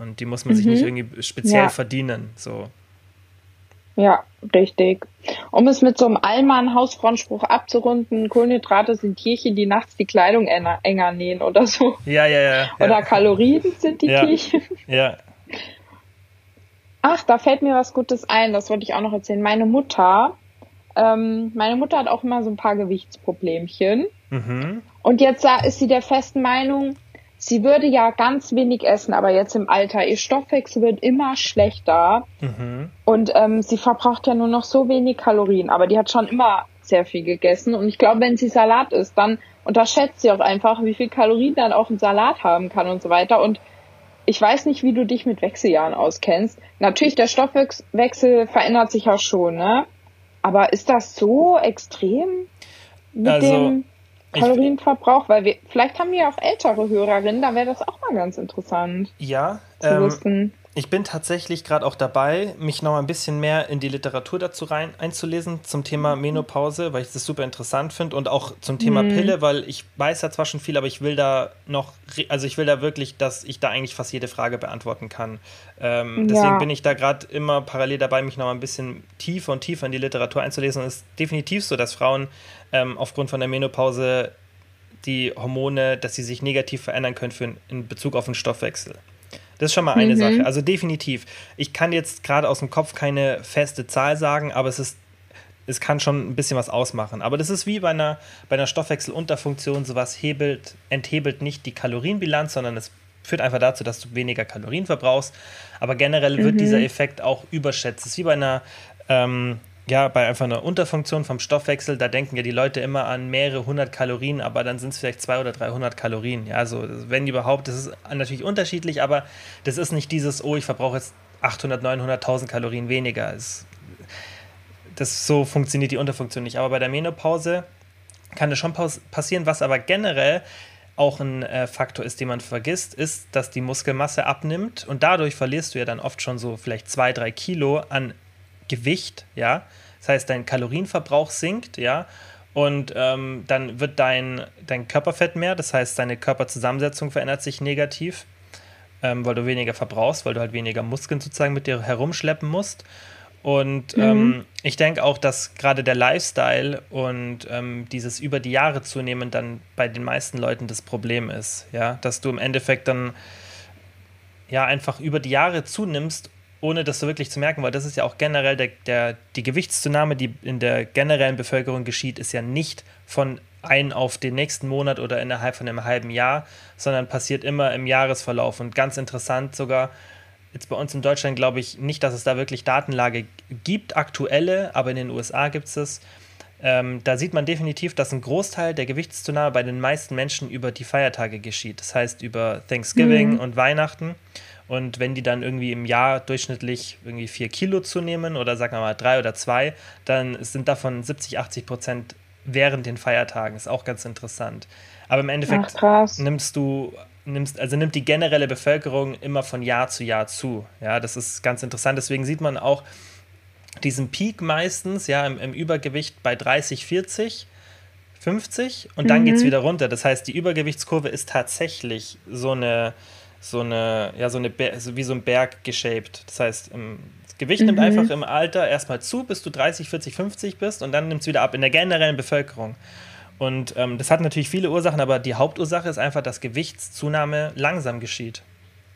Und die muss man sich nicht irgendwie speziell Ja. verdienen. So. Ja, richtig. Um es mit so einem Allmann-Hausfrauenspruch abzurunden, Kohlenhydrate sind Tierchen, die nachts die Kleidung enger, nähen oder so. Ja, ja, ja. Oder ja. Kalorien sind die Ja. Tierchen. ja. Ach, da fällt mir was Gutes ein, das wollte ich auch noch erzählen. Meine Mutter, ähm, meine Mutter hat auch immer so ein paar Gewichtsproblemchen. Mhm. Und jetzt ist sie der festen Meinung, sie würde ja ganz wenig essen, aber jetzt im Alter, ihr Stoffwechsel wird immer schlechter. Mhm. Und ähm, sie verbraucht ja nur noch so wenig Kalorien, aber die hat schon immer sehr viel gegessen. Und ich glaube, wenn sie Salat isst, dann unterschätzt sie auch einfach, wie viel Kalorien dann auch ein Salat haben kann und so weiter. Und ich weiß nicht, wie du dich mit Wechseljahren auskennst. Natürlich, der Stoffwechsel verändert sich ja schon, ne? Aber ist das so extrem mit Also, dem Kalorienverbrauch? Weil wir, vielleicht haben wir auch ältere Hörerinnen, da wäre das auch mal ganz interessant Ja, zu ähm, wissen. Ich bin tatsächlich gerade auch dabei, mich noch ein bisschen mehr in die Literatur dazu rein einzulesen zum Thema Menopause, weil ich das super interessant finde und auch zum Thema Mhm. Pille, weil ich weiß ja zwar schon viel, aber ich will da noch, also ich will da wirklich, dass ich da eigentlich fast jede Frage beantworten kann. Ähm, deswegen Ja. bin ich da gerade immer parallel dabei, mich noch mal ein bisschen tiefer und tiefer in die Literatur einzulesen. Und es ist definitiv so, dass Frauen ähm, aufgrund von der Menopause die Hormone, dass sie sich negativ verändern können für, in Bezug auf den Stoffwechsel. Das ist schon mal eine Mhm. Sache. Also definitiv. Ich kann jetzt gerade aus dem Kopf keine feste Zahl sagen, aber es ist, es kann schon ein bisschen was ausmachen. Aber das ist wie bei einer, bei einer Stoffwechselunterfunktion, sowas hebelt, enthebelt nicht die Kalorienbilanz, sondern es führt einfach dazu, dass du weniger Kalorien verbrauchst. Aber generell wird dieser Effekt auch überschätzt. Es ist wie bei einer ähm, ja, bei einfach einer Unterfunktion vom Stoffwechsel, da denken ja die Leute immer an mehrere hundert Kalorien, aber dann sind es vielleicht 200 oder 300 Kalorien. Ja, also wenn überhaupt, das ist natürlich unterschiedlich, aber das ist nicht dieses, oh, ich verbrauche jetzt 800, 900.000 Kalorien weniger. Es, das so funktioniert die Unterfunktion nicht. Aber bei der Menopause kann das schon passieren, was aber generell auch ein äh, Faktor ist, den man vergisst, ist, dass die Muskelmasse abnimmt und dadurch verlierst du ja dann oft schon so vielleicht zwei, drei Kilo an Gewicht, ja. Das heißt, dein Kalorienverbrauch sinkt, ja. Und ähm, dann wird dein, dein Körperfett mehr, das heißt, deine Körperzusammensetzung verändert sich negativ, ähm, weil du weniger verbrauchst, weil du halt weniger Muskeln sozusagen mit dir herumschleppen musst. Und ähm, ich denke auch, dass gerade der Lifestyle und ähm, dieses über die Jahre zunehmen dann bei den meisten Leuten das Problem ist, ja, dass du im Endeffekt dann ja einfach über die Jahre zunimmst, ohne das so wirklich zu merken, weil das ist ja auch generell der, der, die Gewichtszunahme, die in der generellen Bevölkerung geschieht, ist ja nicht von ein auf den nächsten Monat oder innerhalb von einem halben Jahr, sondern passiert immer im Jahresverlauf. Und ganz interessant sogar, jetzt bei uns in Deutschland glaube ich nicht, dass es da wirklich Datenlage gibt, aktuelle, aber in den USA gibt es es. Ähm, da sieht man definitiv, dass ein Großteil der Gewichtszunahme bei den meisten Menschen über die Feiertage geschieht. Das heißt über Thanksgiving mhm. und Weihnachten. Und wenn die dann irgendwie im Jahr durchschnittlich irgendwie vier Kilo zunehmen oder sagen wir mal drei oder zwei, dann sind davon 70, 80 Prozent während den Feiertagen. Ist auch ganz interessant. Aber im Endeffekt Ach, nimmst du, nimmst, also nimmt die generelle Bevölkerung immer von Jahr zu Jahr zu. Ja, das ist ganz interessant. Deswegen sieht man auch diesen Peak meistens, ja, im, im Übergewicht bei 30, 40. 50 und dann mhm. geht es wieder runter. Das heißt, die Übergewichtskurve ist tatsächlich so eine, so eine, ja, so eine, wie so ein Berg geshaped. Das heißt, im, das Gewicht mhm. nimmt einfach im Alter erstmal zu, bis du 30, 40, 50 bist und dann nimmt es wieder ab in der generellen Bevölkerung. Und ähm, das hat natürlich viele Ursachen, aber die Hauptursache ist einfach, dass Gewichtszunahme langsam geschieht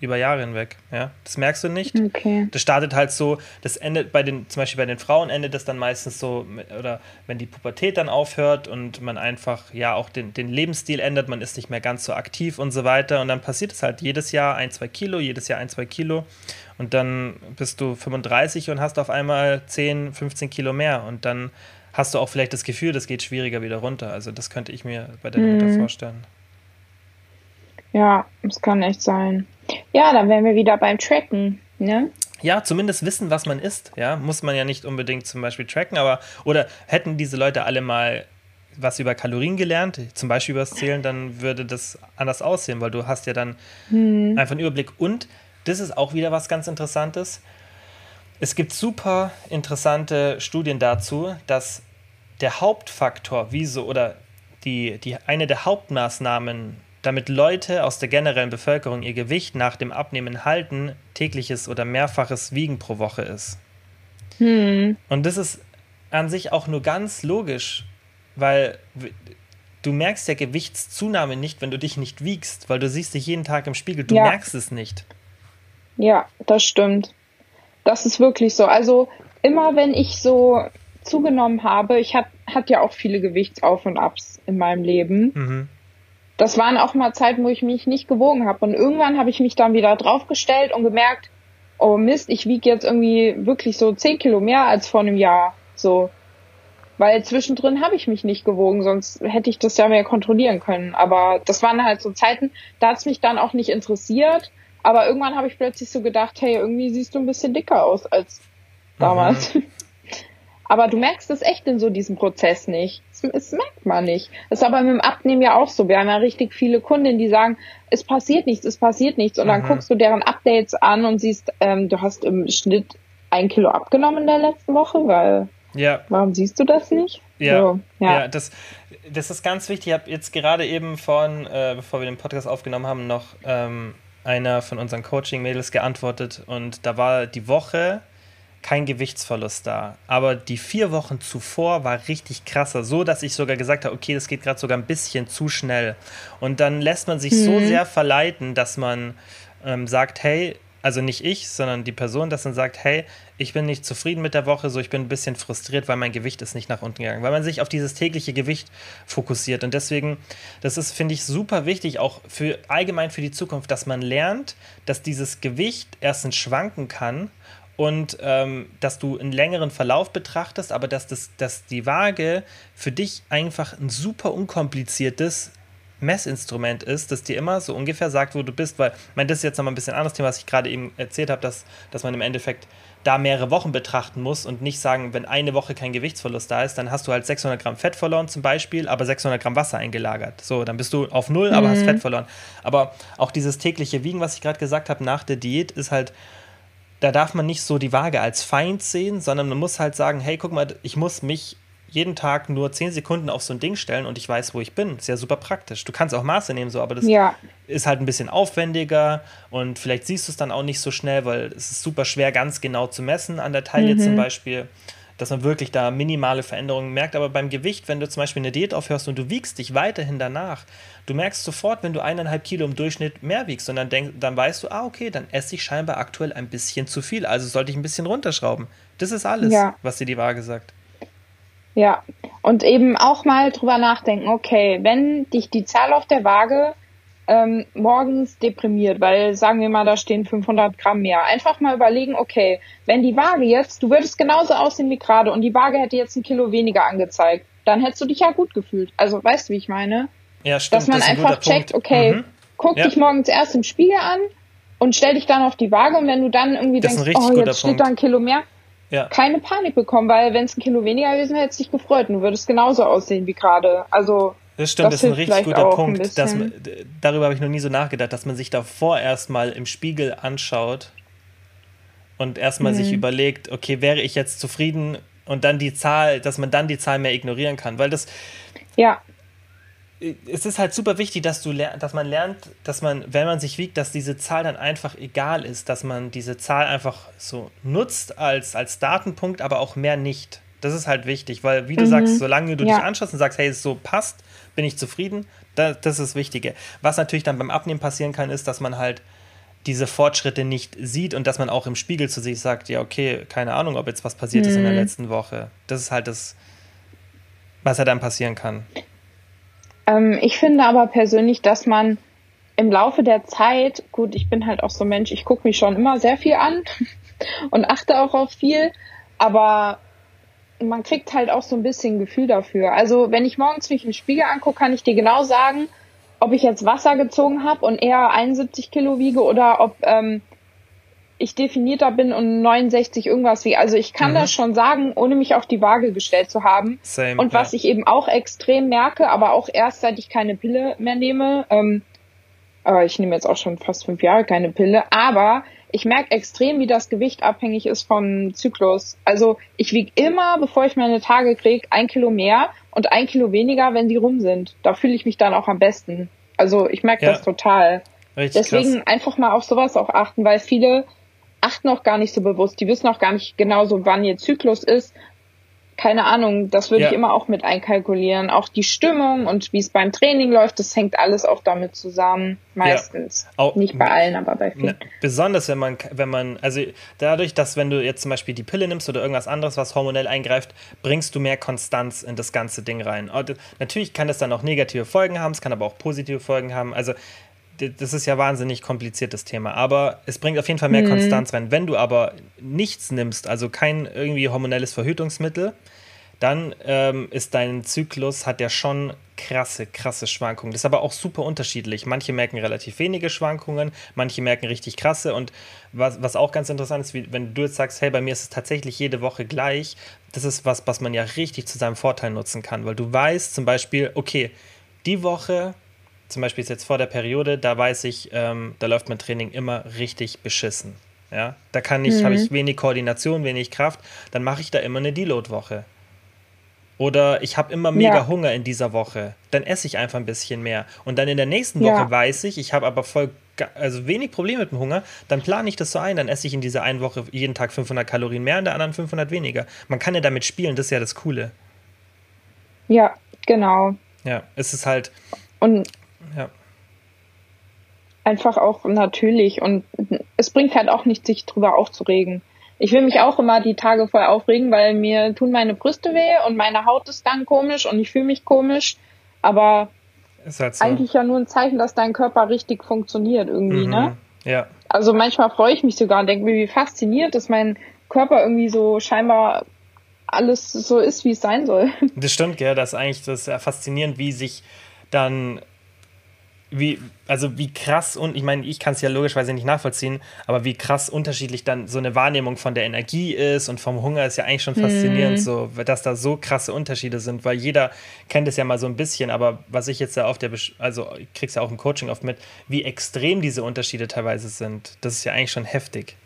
über Jahre hinweg. Ja, das merkst du nicht. Okay. Das startet halt so, das endet bei den, zum Beispiel bei den Frauen endet das dann meistens so, oder wenn die Pubertät dann aufhört und man einfach ja auch den, den Lebensstil ändert, man ist nicht mehr ganz so aktiv und so weiter. Und dann passiert es halt jedes Jahr ein, zwei Kilo, jedes Jahr ein, zwei Kilo. Und dann bist du 35 und hast auf einmal 10, 15 Kilo mehr. Und dann hast du auch vielleicht das Gefühl, das geht schwieriger wieder runter. Also das könnte ich mir bei der mhm. Mutter vorstellen. Ja, es kann echt sein. Ja, dann wären wir wieder beim Tracken, ne? Ja, zumindest wissen, was man isst. Ja, muss man ja nicht unbedingt zum Beispiel tracken, aber oder hätten diese Leute alle mal was über Kalorien gelernt, zum Beispiel über das Zählen, dann würde das anders aussehen, weil du hast ja dann hm. einfach einen Überblick. Und das ist auch wieder was ganz Interessantes. Es gibt super interessante Studien dazu, dass der Hauptfaktor, wieso oder die, die eine der Hauptmaßnahmen, damit Leute aus der generellen Bevölkerung ihr Gewicht nach dem Abnehmen halten, tägliches oder mehrfaches Wiegen pro Woche ist. Hm. Und das ist an sich auch nur ganz logisch, weil du merkst ja Gewichtszunahme nicht, wenn du dich nicht wiegst, weil du siehst dich jeden Tag im Spiegel, du ja. merkst es nicht. Ja, das stimmt. Das ist wirklich so. Also immer wenn ich so zugenommen habe, ich hatte hat ja auch viele Gewichtsauf und Abs in meinem Leben. Mhm das waren auch mal Zeiten, wo ich mich nicht gewogen habe. Und irgendwann habe ich mich dann wieder draufgestellt und gemerkt, oh Mist, ich wiege jetzt irgendwie wirklich so zehn Kilo mehr als vor einem Jahr. So. Weil zwischendrin habe ich mich nicht gewogen, sonst hätte ich das ja mehr kontrollieren können. Aber das waren halt so Zeiten, da hat es mich dann auch nicht interessiert. Aber irgendwann habe ich plötzlich so gedacht, hey, irgendwie siehst du ein bisschen dicker aus als damals. Mhm. Aber du merkst es echt in so diesem Prozess nicht. Das, merkt man nicht. Das ist aber mit dem Abnehmen ja auch so. Wir haben ja richtig viele Kunden, die sagen, es passiert nichts, es passiert nichts. Und dann mhm. guckst du deren Updates an und siehst, ähm, du hast im Schnitt ein Kilo abgenommen in der letzten Woche, weil ja. warum siehst du das nicht? Ja, so, ja. ja. das, das ist ganz wichtig. Ich habe jetzt gerade eben von, äh, bevor wir den Podcast aufgenommen haben, noch ähm, einer von unseren Coaching-Mädels geantwortet und da war die Woche kein Gewichtsverlust da. Aber die vier Wochen zuvor war richtig krasser, so dass ich sogar gesagt habe, okay, das geht gerade sogar ein bisschen zu schnell. Und dann lässt man sich mhm. so sehr verleiten, dass man ähm, sagt, hey, also nicht ich, sondern die Person, dass dann sagt, hey, ich bin nicht zufrieden mit der Woche, so ich bin ein bisschen frustriert, weil mein Gewicht ist nicht nach unten gegangen, weil man sich auf dieses tägliche Gewicht fokussiert und deswegen, das ist, finde ich, super wichtig, auch für allgemein für die Zukunft, dass man lernt, dass dieses Gewicht erstens schwanken kann und ähm, dass du einen längeren Verlauf betrachtest, aber dass, das, dass die Waage für dich einfach ein super unkompliziertes Messinstrument ist, das dir immer so ungefähr sagt, wo du bist, weil, ich meine, das ist jetzt nochmal ein bisschen anderes Thema, was ich gerade eben erzählt habe, dass, dass man im Endeffekt da mehrere Wochen betrachten muss und nicht sagen, wenn eine Woche kein Gewichtsverlust da ist, dann hast du halt 600 Gramm Fett verloren zum Beispiel, aber 600 Gramm Wasser eingelagert. So, dann bist du auf Null, aber mhm. hast Fett verloren. Aber auch dieses tägliche Wiegen, was ich gerade gesagt habe, nach der Diät ist halt da darf man nicht so die Waage als Feind sehen, sondern man muss halt sagen, hey, guck mal, ich muss mich jeden Tag nur 10 Sekunden auf so ein Ding stellen und ich weiß, wo ich bin. Ist ja super praktisch. Du kannst auch Maße nehmen, so, aber das ja. ist halt ein bisschen aufwendiger und vielleicht siehst du es dann auch nicht so schnell, weil es ist super schwer, ganz genau zu messen an der Taille mhm. zum Beispiel. Dass man wirklich da minimale Veränderungen merkt. Aber beim Gewicht, wenn du zum Beispiel eine Diät aufhörst und du wiegst dich weiterhin danach, du merkst sofort, wenn du eineinhalb Kilo im Durchschnitt mehr wiegst und dann, denk, dann weißt du, ah, okay, dann esse ich scheinbar aktuell ein bisschen zu viel, also sollte ich ein bisschen runterschrauben. Das ist alles, ja. was dir die Waage sagt. Ja, und eben auch mal drüber nachdenken, okay, wenn dich die Zahl auf der Waage ähm, morgens deprimiert, weil sagen wir mal, da stehen 500 Gramm mehr. Einfach mal überlegen, okay, wenn die Waage jetzt, du würdest genauso aussehen wie gerade und die Waage hätte jetzt ein Kilo weniger angezeigt, dann hättest du dich ja gut gefühlt. Also weißt du, wie ich meine? Ja, stimmt. Dass man das einfach checkt, Punkt. okay, mhm. guck ja. dich morgens erst im Spiegel an und stell dich dann auf die Waage und wenn du dann irgendwie das denkst, oh, jetzt steht da ein Kilo mehr, ja. keine Panik bekommen, weil wenn es ein Kilo weniger gewesen wäre, hättest du dich gefreut und du würdest genauso aussehen wie gerade. Also das stimmt, das, das ist ein richtig guter Punkt. Dass man, darüber habe ich noch nie so nachgedacht, dass man sich davor erstmal im Spiegel anschaut und erstmal mhm. sich überlegt, okay, wäre ich jetzt zufrieden und dann die Zahl, dass man dann die Zahl mehr ignorieren kann. Weil das. Ja. Es ist halt super wichtig, dass du dass man lernt, dass man, wenn man sich wiegt, dass diese Zahl dann einfach egal ist, dass man diese Zahl einfach so nutzt als, als Datenpunkt, aber auch mehr nicht. Das ist halt wichtig, weil, wie du mhm. sagst, solange du ja. dich anschaust und sagst, hey, es so passt, bin ich zufrieden, das, ist das Wichtige. Was natürlich dann beim Abnehmen passieren kann, ist, dass man halt diese Fortschritte nicht sieht und dass man auch im Spiegel zu sich sagt, ja, okay, keine Ahnung, ob jetzt was passiert mhm. ist in der mhm. letzten Woche. Das ist halt das, was ja dann passieren kann. Ähm, ich finde aber persönlich, dass man im Laufe der Zeit, gut, ich bin halt auch so ein Mensch, ich gucke mich schon immer sehr viel an und achte auch auf viel, aber man kriegt halt auch so ein bisschen Gefühl dafür. Also wenn ich morgens mich im Spiegel angucke, kann ich dir genau sagen, ob ich jetzt Wasser gezogen habe und eher 71 Kilo wiege oder ob ähm, ich definierter bin und 69 irgendwas wie. Also ich kann mhm. das schon sagen, ohne mich auf die Waage gestellt zu haben. Same, und was ja. ich eben auch extrem merke, aber auch erst seit ich keine Pille mehr nehme, ähm, aber ich nehme jetzt auch schon fast fünf Jahre keine Pille, aber ich merke extrem, wie das Gewicht abhängig ist vom Zyklus. Also ich wiege immer, bevor ich meine Tage kriege, ein Kilo mehr und ein Kilo weniger, wenn sie rum sind. Da fühle ich mich dann auch am besten. Also ich merke ja. das total. Richtig Deswegen krass. einfach mal auf sowas auch achten, weil viele achten auch gar nicht so bewusst. Die wissen auch gar nicht genau so, wann ihr Zyklus ist keine Ahnung, das würde ja. ich immer auch mit einkalkulieren. Auch die Stimmung und wie es beim Training läuft, das hängt alles auch damit zusammen. Meistens. Ja. Auch, Nicht bei allen, aber bei vielen. Ne, besonders wenn man, wenn man, also dadurch, dass wenn du jetzt zum Beispiel die Pille nimmst oder irgendwas anderes, was hormonell eingreift, bringst du mehr Konstanz in das ganze Ding rein. Und natürlich kann das dann auch negative Folgen haben, es kann aber auch positive Folgen haben. Also das ist ja wahnsinnig kompliziertes Thema, aber es bringt auf jeden Fall mehr mhm. Konstanz rein. Wenn du aber nichts nimmst, also kein irgendwie hormonelles Verhütungsmittel, dann ähm, ist dein Zyklus, hat ja schon krasse, krasse Schwankungen. Das ist aber auch super unterschiedlich. Manche merken relativ wenige Schwankungen, manche merken richtig krasse. Und was, was auch ganz interessant ist, wie, wenn du jetzt sagst, hey, bei mir ist es tatsächlich jede Woche gleich, das ist was, was man ja richtig zu seinem Vorteil nutzen kann, weil du weißt zum Beispiel, okay, die Woche zum Beispiel ist jetzt vor der Periode, da weiß ich, ähm, da läuft mein Training immer richtig beschissen. Ja, da kann ich, mhm. habe ich wenig Koordination, wenig Kraft, dann mache ich da immer eine Deload-Woche. Oder ich habe immer mega ja. Hunger in dieser Woche, dann esse ich einfach ein bisschen mehr. Und dann in der nächsten Woche ja. weiß ich, ich habe aber voll, also wenig Probleme mit dem Hunger, dann plane ich das so ein, dann esse ich in dieser einen Woche jeden Tag 500 Kalorien mehr, in der anderen 500 weniger. Man kann ja damit spielen, das ist ja das Coole. Ja, genau. Ja, es ist halt. Und ja. Einfach auch natürlich und es bringt halt auch nicht, sich drüber aufzuregen. Ich will mich auch immer die Tage vorher aufregen, weil mir tun meine Brüste weh und meine Haut ist dann komisch und ich fühle mich komisch. Aber ist halt so. eigentlich ja nur ein Zeichen, dass dein Körper richtig funktioniert irgendwie, mhm. ne? Ja. Also manchmal freue ich mich sogar und denke mir, wie fasziniert, dass mein Körper irgendwie so scheinbar alles so ist, wie es sein soll. Das stimmt, ja, das ist eigentlich das ist faszinierend, wie sich dann wie, also wie krass und ich meine, ich kann es ja logischerweise nicht nachvollziehen, aber wie krass unterschiedlich dann so eine Wahrnehmung von der Energie ist und vom Hunger ist ja eigentlich schon faszinierend, mhm. so, dass da so krasse Unterschiede sind, weil jeder kennt es ja mal so ein bisschen, aber was ich jetzt ja auf der, also ich krieg's ja auch im Coaching oft mit, wie extrem diese Unterschiede teilweise sind. Das ist ja eigentlich schon heftig.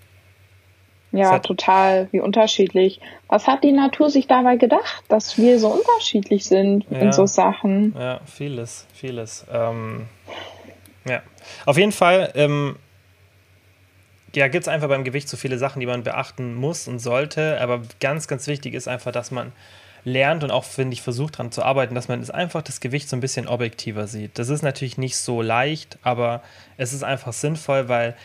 Ja, total, wie unterschiedlich. Was hat die Natur sich dabei gedacht, dass wir so unterschiedlich sind ja, in so Sachen? Ja, vieles, vieles. Ähm, ja, auf jeden Fall. Ähm, ja, gibt es einfach beim Gewicht so viele Sachen, die man beachten muss und sollte. Aber ganz, ganz wichtig ist einfach, dass man lernt und auch, finde ich, versucht daran zu arbeiten, dass man es einfach das Gewicht so ein bisschen objektiver sieht. Das ist natürlich nicht so leicht, aber es ist einfach sinnvoll, weil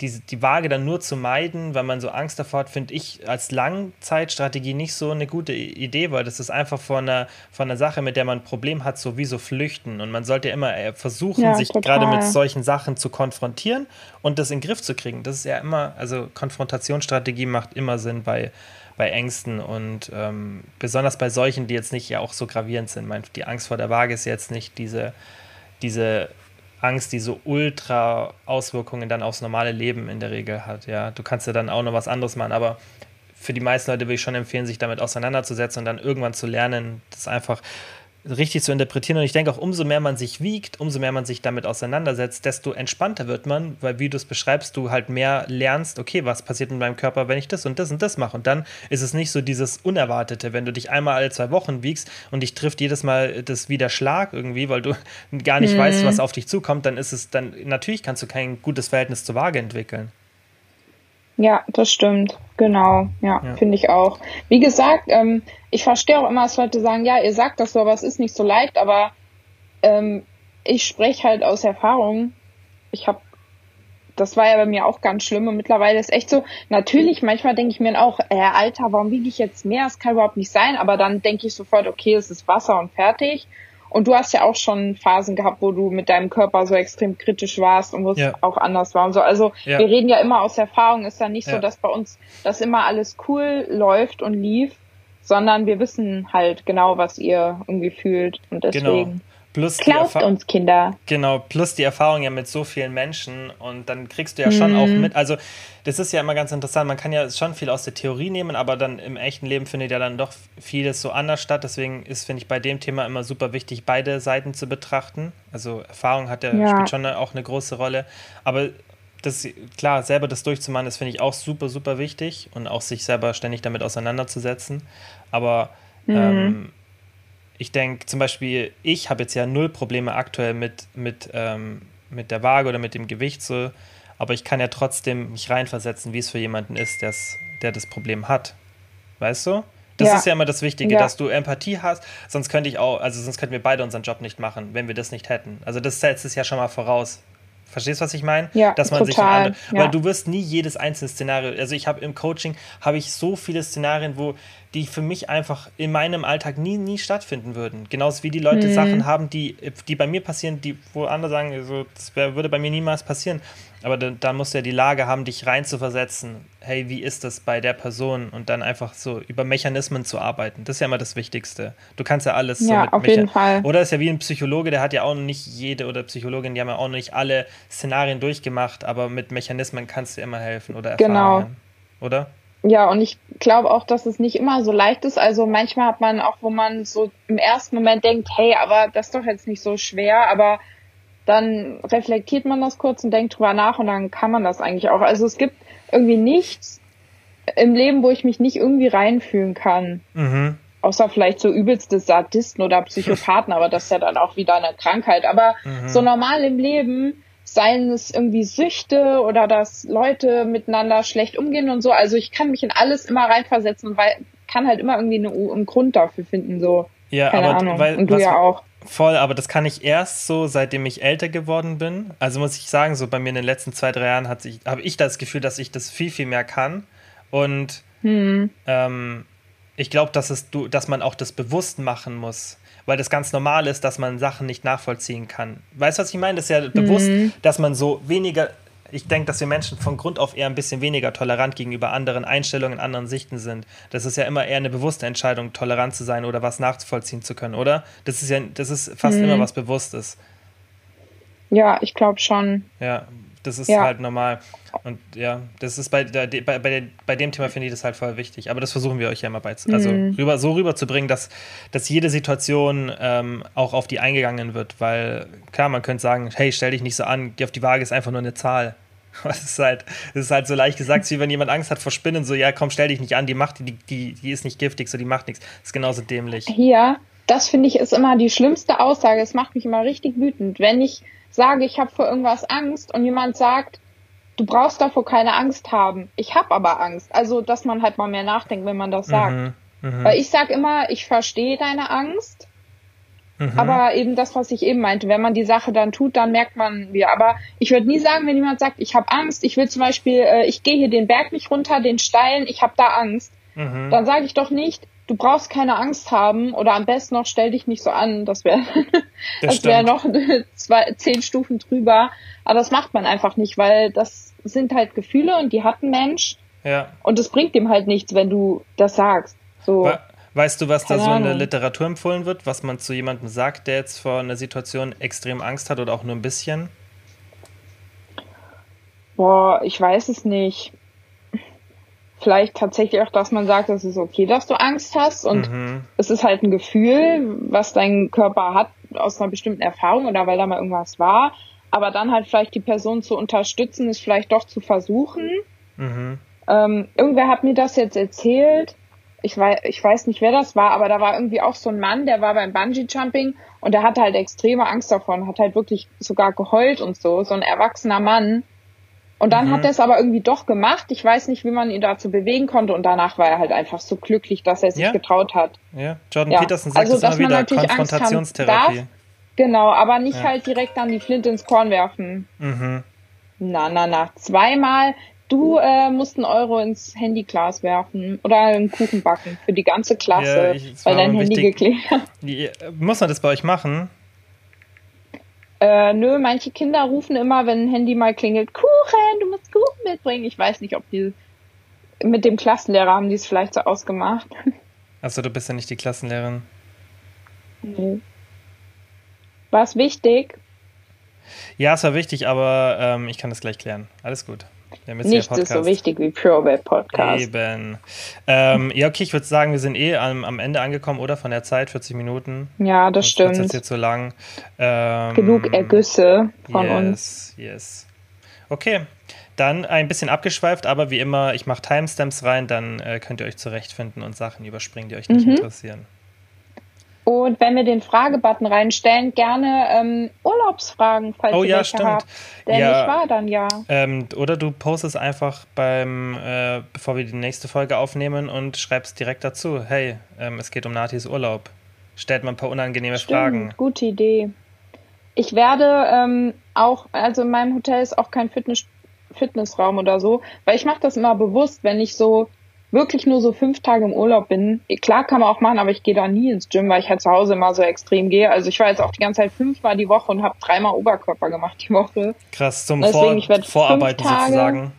die, die Waage dann nur zu meiden, weil man so Angst davor hat, finde ich als Langzeitstrategie nicht so eine gute Idee, weil das ist einfach von einer, von einer Sache, mit der man ein Problem hat, so wie so flüchten. Und man sollte immer äh, versuchen, ja, sich gerade mit solchen Sachen zu konfrontieren und das in den Griff zu kriegen. Das ist ja immer, also Konfrontationsstrategie macht immer Sinn bei, bei Ängsten und ähm, besonders bei solchen, die jetzt nicht ja auch so gravierend sind. Meine, die Angst vor der Waage ist jetzt nicht diese, diese Angst, die so ultra Auswirkungen dann aufs normale Leben in der Regel hat. Ja, du kannst ja dann auch noch was anderes machen, aber für die meisten Leute würde ich schon empfehlen, sich damit auseinanderzusetzen und dann irgendwann zu lernen, das einfach richtig zu interpretieren. Und ich denke auch, umso mehr man sich wiegt, umso mehr man sich damit auseinandersetzt, desto entspannter wird man, weil wie du es beschreibst, du halt mehr lernst, okay, was passiert mit meinem Körper, wenn ich das und das und das mache. Und dann ist es nicht so dieses Unerwartete, wenn du dich einmal alle zwei Wochen wiegst und dich trifft jedes Mal das wieder Schlag irgendwie, weil du gar nicht mhm. weißt, was auf dich zukommt, dann ist es dann, natürlich kannst du kein gutes Verhältnis zur Waage entwickeln. Ja, das stimmt. Genau. Ja, ja. finde ich auch. Wie gesagt, ähm, ich verstehe auch immer, dass Leute sagen, ja, ihr sagt das so, aber es ist nicht so leicht, aber ähm, ich spreche halt aus Erfahrung. Ich habe, das war ja bei mir auch ganz schlimm und mittlerweile ist echt so, natürlich, manchmal denke ich mir auch, äh, Alter, warum wiege ich jetzt mehr? Das kann überhaupt nicht sein, aber dann denke ich sofort, okay, es ist Wasser und fertig. Und du hast ja auch schon Phasen gehabt, wo du mit deinem Körper so extrem kritisch warst und wo es ja. auch anders war und so. Also ja. wir reden ja immer aus Erfahrung. Ist ja nicht ja. so, dass bei uns das immer alles cool läuft und lief, sondern wir wissen halt genau, was ihr irgendwie fühlt und genau. deswegen. Genau. Plus Glaubt uns, Kinder. Genau, plus die Erfahrung ja mit so vielen Menschen und dann kriegst du ja schon mhm. auch mit, also das ist ja immer ganz interessant, man kann ja schon viel aus der Theorie nehmen, aber dann im echten Leben findet ja dann doch vieles so anders statt, deswegen ist, finde ich, bei dem Thema immer super wichtig, beide Seiten zu betrachten, also Erfahrung hat ja, ja. spielt schon auch eine große Rolle, aber das, klar, selber das durchzumachen, das finde ich auch super, super wichtig und auch sich selber ständig damit auseinanderzusetzen, aber mhm. ähm, ich denke zum Beispiel, ich habe jetzt ja null Probleme aktuell mit, mit, ähm, mit der Waage oder mit dem Gewicht so, aber ich kann ja trotzdem mich reinversetzen, wie es für jemanden ist, der das Problem hat. Weißt du? Das ja. ist ja immer das Wichtige, ja. dass du Empathie hast, sonst könnte ich auch, also sonst könnten wir beide unseren Job nicht machen, wenn wir das nicht hätten. Also das setzt es ja schon mal voraus. Verstehst du, was ich meine? Ja, dass man total, sich ja. weil du wirst nie jedes einzelne Szenario, also ich habe im Coaching habe ich so viele Szenarien, wo die für mich einfach in meinem Alltag nie, nie stattfinden würden. Genauso wie die Leute mhm. Sachen haben, die, die bei mir passieren, die, wo andere sagen, also, das wär, würde bei mir niemals passieren. Aber da, da musst du ja die Lage haben, dich reinzuversetzen. Hey, wie ist das bei der Person? Und dann einfach so über Mechanismen zu arbeiten. Das ist ja immer das Wichtigste. Du kannst ja alles ja, so mit auf jeden Fall. Oder ist ja wie ein Psychologe, der hat ja auch nicht jede oder Psychologin, die haben ja auch nicht alle Szenarien durchgemacht, aber mit Mechanismen kannst du immer helfen oder. Erfahrungen. Genau. Oder? Ja, und ich glaube auch, dass es nicht immer so leicht ist. Also manchmal hat man auch, wo man so im ersten Moment denkt, hey, aber das ist doch jetzt nicht so schwer, aber dann reflektiert man das kurz und denkt drüber nach und dann kann man das eigentlich auch. Also es gibt irgendwie nichts im Leben, wo ich mich nicht irgendwie reinfühlen kann. Mhm. Außer vielleicht so übelste Sadisten oder Psychopathen, aber das ist ja dann auch wieder eine Krankheit. Aber mhm. so normal im Leben seien es irgendwie Süchte oder dass Leute miteinander schlecht umgehen und so. Also ich kann mich in alles immer reinversetzen und weil, kann halt immer irgendwie eine, einen Grund dafür finden, so. Ja, Keine aber Ahnung. Weil, und du ja auch. Voll, aber das kann ich erst so, seitdem ich älter geworden bin. Also muss ich sagen, so bei mir in den letzten zwei, drei Jahren hat sich, habe ich das Gefühl, dass ich das viel, viel mehr kann. Und hm. ähm, ich glaube, dass es du, dass man auch das bewusst machen muss weil das ganz normal ist, dass man Sachen nicht nachvollziehen kann. Weißt du, was ich meine? Das ist ja bewusst, mhm. dass man so weniger. Ich denke, dass wir Menschen von Grund auf eher ein bisschen weniger tolerant gegenüber anderen Einstellungen, anderen Sichten sind. Das ist ja immer eher eine bewusste Entscheidung, tolerant zu sein oder was nachvollziehen zu können, oder? Das ist ja, das ist fast mhm. immer was Bewusstes. Ja, ich glaube schon. Ja, das ist ja. halt normal. Und ja, das ist bei, der, bei, bei, bei dem Thema finde ich das halt voll wichtig. Aber das versuchen wir euch ja immer bei, also mhm. rüber, so rüberzubringen, dass, dass jede Situation ähm, auch auf die eingegangen wird. Weil klar, man könnte sagen, hey, stell dich nicht so an, geh auf die Waage ist einfach nur eine Zahl. Das ist halt, das ist halt so leicht gesagt, wie wenn jemand Angst hat vor Spinnen, so, ja, komm, stell dich nicht an, die macht, die, die, die ist nicht giftig, so, die macht nichts. Das ist genauso dämlich. Ja, das finde ich ist immer die schlimmste Aussage. Es macht mich immer richtig wütend, wenn ich sage, ich habe vor irgendwas Angst und jemand sagt, du brauchst davor keine Angst haben. Ich habe aber Angst. Also, dass man halt mal mehr nachdenkt, wenn man das sagt. Mhm, mhm, Weil ich sag immer, ich verstehe deine Angst. mhm. Aber eben das, was ich eben meinte, wenn man die Sache dann tut, dann merkt man wie. Aber ich würde nie sagen, wenn jemand sagt, ich habe Angst, ich will zum Beispiel, äh, ich gehe hier den Berg nicht runter, den steilen, ich habe da Angst, Mhm. dann sage ich doch nicht, du brauchst keine Angst haben oder am besten noch stell dich nicht so an. Das wäre Das das wäre noch zwei, zehn Stufen drüber. Aber das macht man einfach nicht, weil das sind halt Gefühle und die hat ein Mensch Ja. und es bringt ihm halt nichts, wenn du das sagst. So. We weißt du, was da Keine so in der. Literatur empfohlen wird, was man zu jemandem sagt, der jetzt vor einer Situation extrem Angst hat oder auch nur ein bisschen? Boah, ich weiß es nicht. Vielleicht tatsächlich auch, dass man sagt, es ist okay, dass du Angst hast und Mhm. es ist halt ein Gefühl, was dein Körper hat aus einer bestimmten Erfahrung oder weil da mal irgendwas war. Aber dann halt vielleicht die Person zu unterstützen, ist vielleicht doch zu versuchen. Mhm. Ähm, irgendwer hat mir das jetzt erzählt. Ich weiß, ich weiß nicht, wer das war, aber da war irgendwie auch so ein Mann, der war beim Bungee-Jumping und der hatte halt extreme Angst davon, hat halt wirklich sogar geheult und so, so ein erwachsener Mann. Und dann Mhm. hat er es aber irgendwie doch gemacht. Ich weiß nicht, wie man ihn dazu bewegen konnte und danach war er halt einfach so glücklich, dass er sich Ja. getraut hat. Ja, Jordan Ja, Peterson sagt also, es immer wieder, Konfrontationstherapie. darf. Genau, aber nicht Ja. halt direkt dann die Flinte ins Korn werfen. Mhm. Na, na, na. Zweimal. Du äh, musst einen Euro ins Handyglas werfen oder einen Kuchen backen für die ganze Klasse, Ja, ich- weil dein Handy wichtig. geklebt hat. Muss man das bei euch machen? Äh, nö, manche Kinder rufen immer, wenn ein Handy mal klingelt, Kuchen, du musst Kuchen mitbringen. Ich weiß nicht, ob die mit dem Klassenlehrer haben die es vielleicht so ausgemacht. Achso, du bist ja nicht die Klassenlehrerin. Nee. War es wichtig? Ja, es war wichtig, aber ähm, ich kann das gleich klären. Alles gut. Jetzt Nichts ist so wichtig wie PureWeb Podcast. Eben. Ähm, ja, okay, ich würde sagen, wir sind eh am, am Ende angekommen, oder? Von der Zeit, 40 Minuten. Ja, das Sonst stimmt. jetzt hier zu lang. Ähm, Genug Ergüsse von uns. yes, Yes. Okay, dann ein bisschen abgeschweift, aber wie immer, ich mache Timestamps rein, dann äh, könnt ihr euch zurechtfinden und Sachen überspringen, die euch nicht Mhm. interessieren. Und wenn wir den Fragebutton reinstellen, gerne ähm, Urlaubsfragen, falls Oh ihr ja, welche stimmt. habt. Der Ja. nicht war, dann ja. Ähm, oder du postest einfach beim, äh, bevor wir die nächste Folge aufnehmen und schreibst direkt dazu, hey, ähm, es geht um Natis Urlaub. Stellt mal ein paar unangenehme Stimmt, Fragen. gute Idee. Ich werde ähm, auch, also in meinem Hotel ist auch kein Fitness, Fitnessraum oder so, weil ich mache das immer bewusst, wenn ich so wirklich nur so fünf Tage im Urlaub bin. Klar kann man auch machen, aber ich gehe da nie ins Gym, weil ich halt zu Hause immer so extrem gehe. Also ich war jetzt auch die ganze Zeit fünfmal die Woche und habe dreimal Oberkörper gemacht die Woche. Krass, zum Deswegen, Vor ich Vorarbeiten Tage- sozusagen.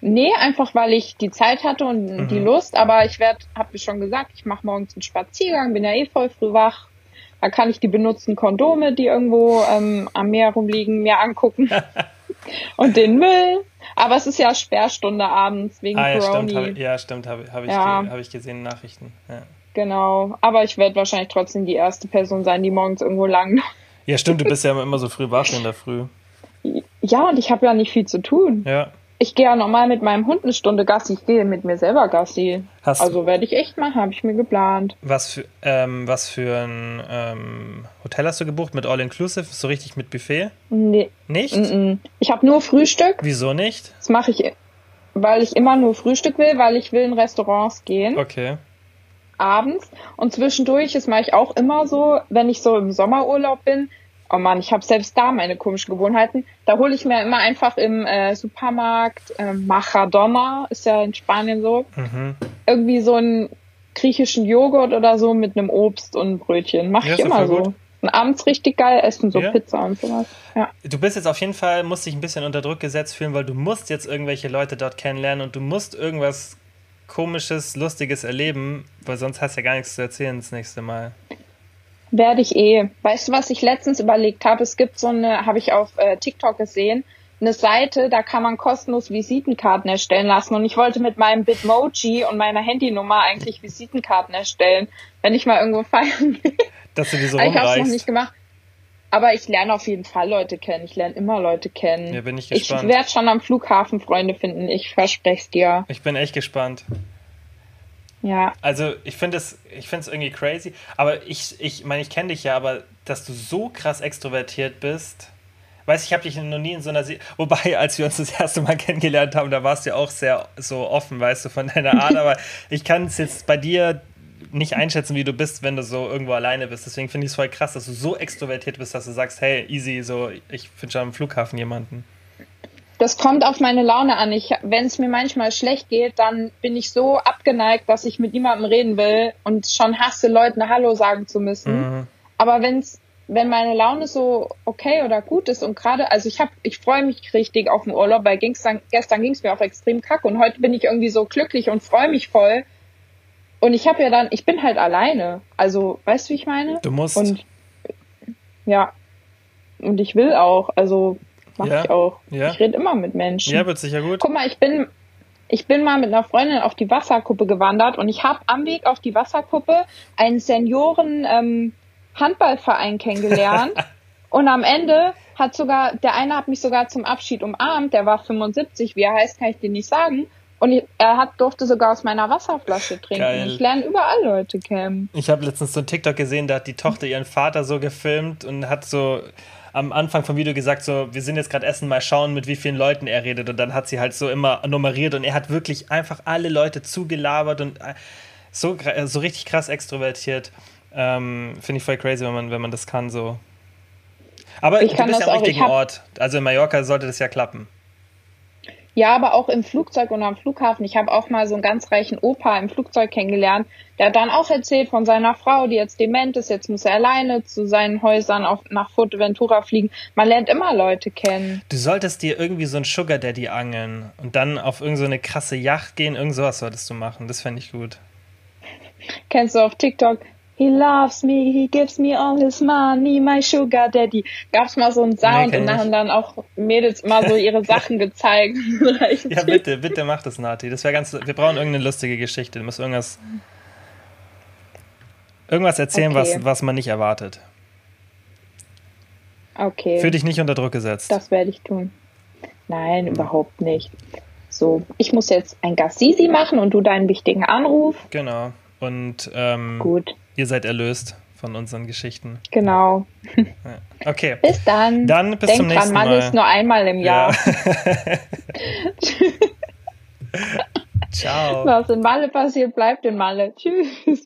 Nee, einfach weil ich die Zeit hatte und Mhm. die Lust, aber ich werde, hab mir schon gesagt, ich mache morgens einen Spaziergang, bin ja eh voll früh wach. Da kann ich die benutzten Kondome, die irgendwo ähm, am Meer rumliegen, mir angucken. und den Müll. Aber es ist ja Sperrstunde abends wegen Ah, ja, Corona. stimmt, hab, ja, stimmt, habe hab ich, Ja. hab ich gesehen in Nachrichten. Ja. Genau. Aber ich werde wahrscheinlich trotzdem die erste Person sein, die morgens irgendwo lang. ja, stimmt, du bist ja immer so früh wach in der Früh. Ja, und ich habe ja nicht viel zu tun. Ja. Ich gehe ja normal mit meinem Hund eine Stunde Gassi. Ich gehe mit mir selber Gassi. Hast also werde ich echt machen, habe ich mir geplant. Was für, ähm, was für ein ähm, Hotel hast du gebucht? Mit All-Inclusive? So richtig mit Buffet? Nee, Nicht? mm -mm. ich habe nur Frühstück. Wieso nicht? Das mache ich, weil ich immer nur Frühstück will, weil ich will in Restaurants gehen Okay. abends und zwischendurch, das mache ich auch immer so, wenn ich so im Sommerurlaub bin. Oh Mann, ich habe selbst da meine komischen Gewohnheiten. Da hole ich mir immer einfach im äh, Supermarkt äh, Machadona, ist ja in Spanien so, Mhm. irgendwie so einen griechischen Joghurt oder so mit einem Obst und einem Brötchen. Mache Ja, ich immer so. gut. Und abends richtig geil essen, so Ja. Pizza und sowas. Ja. Du bist jetzt auf jeden Fall, musst dich ein bisschen unter Druck gesetzt fühlen, weil du musst jetzt irgendwelche Leute dort kennenlernen und du musst irgendwas komisches, lustiges erleben, weil sonst hast du ja gar nichts zu erzählen das nächste Mal. Werde ich eh. Weißt du, was ich letztens überlegt habe? Es gibt so eine, habe ich auf äh, TikTok gesehen, eine Seite, da kann man kostenlos Visitenkarten erstellen lassen. Und ich wollte mit meinem Bitmoji und meiner Handynummer eigentlich Visitenkarten erstellen, wenn ich mal irgendwo feiern gehe. Dass du die so ich habe es noch nicht gemacht. Aber ich lerne auf jeden Fall Leute kennen. Ich lerne immer Leute kennen. Ja, bin ich ich gespannt. werde schon am Flughafen Freunde finden. Ich verspreche es dir. Ich bin echt gespannt. Ja. Also ich finde es ich find's irgendwie crazy, aber ich ich meine, ich kenne dich ja, aber dass du so krass extrovertiert bist, weiß ich habe dich noch nie in so einer, Se wobei, als wir uns das erste Mal kennengelernt haben, da warst du ja auch sehr so offen, weißt du, von deiner Art, aber ich kann es jetzt bei dir nicht einschätzen, wie du bist, wenn du so irgendwo alleine bist. Deswegen finde ich es voll krass, dass du so extrovertiert bist, dass du sagst, hey, easy, so, ich finde schon am Flughafen jemanden. Das kommt auf meine Laune an. Wenn es mir manchmal schlecht geht, dann bin ich so abgeneigt, dass ich mit niemandem reden will und schon hasse, Leuten Hallo sagen zu müssen. Mhm. Aber wenn's, wenn meine Laune so okay oder gut ist und gerade, also ich habe, ich freue mich richtig auf den Urlaub, weil ging's dann, gestern ging es mir auch extrem kacke und heute bin ich irgendwie so glücklich und freue mich voll. Und ich habe ja dann, ich bin halt alleine. Also, weißt du, wie ich meine? Du musst. Und ja. Und ich will auch. Also mach ja. ich auch. Ja. Ich rede immer mit Menschen. Ja, wird sicher gut. Guck mal, ich bin, ich bin mal mit einer Freundin auf die Wasserkuppe gewandert und ich habe am Weg auf die Wasserkuppe einen Senioren ähm, Handballverein kennengelernt. und am Ende hat sogar, der eine hat mich sogar zum Abschied umarmt, der war 75, wie er heißt, kann ich dir nicht sagen. Und ich, er hat, durfte sogar aus meiner Wasserflasche trinken. Geil. Ich lerne überall Leute kennen. Ich habe letztens so ein TikTok gesehen, da hat die Tochter ihren Vater so gefilmt und hat so am Anfang vom Video gesagt, so, wir sind jetzt gerade essen, mal schauen, mit wie vielen Leuten er redet. Und dann hat sie halt so immer nummeriert und er hat wirklich einfach alle Leute zugelabert und äh, so, äh, so richtig krass extrovertiert. Ähm, Finde ich voll crazy, wenn man, wenn man das kann, so. Aber ich du bist ja am richtigen Ort. Also in Mallorca sollte das ja klappen. Ja, aber auch im Flugzeug und am Flughafen. Ich habe auch mal so einen ganz reichen Opa im Flugzeug kennengelernt. Der hat dann auch erzählt von seiner Frau, die jetzt dement ist. Jetzt muss er alleine zu seinen Häusern auf, nach Fuerteventura fliegen. Man lernt immer Leute kennen. Du solltest dir irgendwie so einen Sugar Daddy angeln und dann auf irgendeine so krasse Yacht gehen. Irgend sowas solltest du machen. Das fände ich gut. Kennst du auf TikTok? He loves me, he gives me all his money, my sugar daddy. Gab's mal so einen Sound nee, und dann haben dann auch Mädels mal so ihre Sachen gezeigt. ja, bitte, bitte mach das, Nati. Das wäre ganz, wir brauchen irgendeine lustige Geschichte. Du musst irgendwas, irgendwas erzählen, okay. was, was man nicht erwartet. Okay. Für dich nicht unter Druck gesetzt. Das werde ich tun. Nein, überhaupt nicht. So, ich muss jetzt ein Gassisi machen und du deinen wichtigen Anruf. Genau. Und ähm, Gut. Ihr seid erlöst von unseren Geschichten. Genau. Okay. Bis dann. Dann bis Denk zum nächsten dran, Mal. Mann ist nur einmal im Jahr. Ja. Ciao. Was in Malle passiert, bleibt in Malle. Tschüss.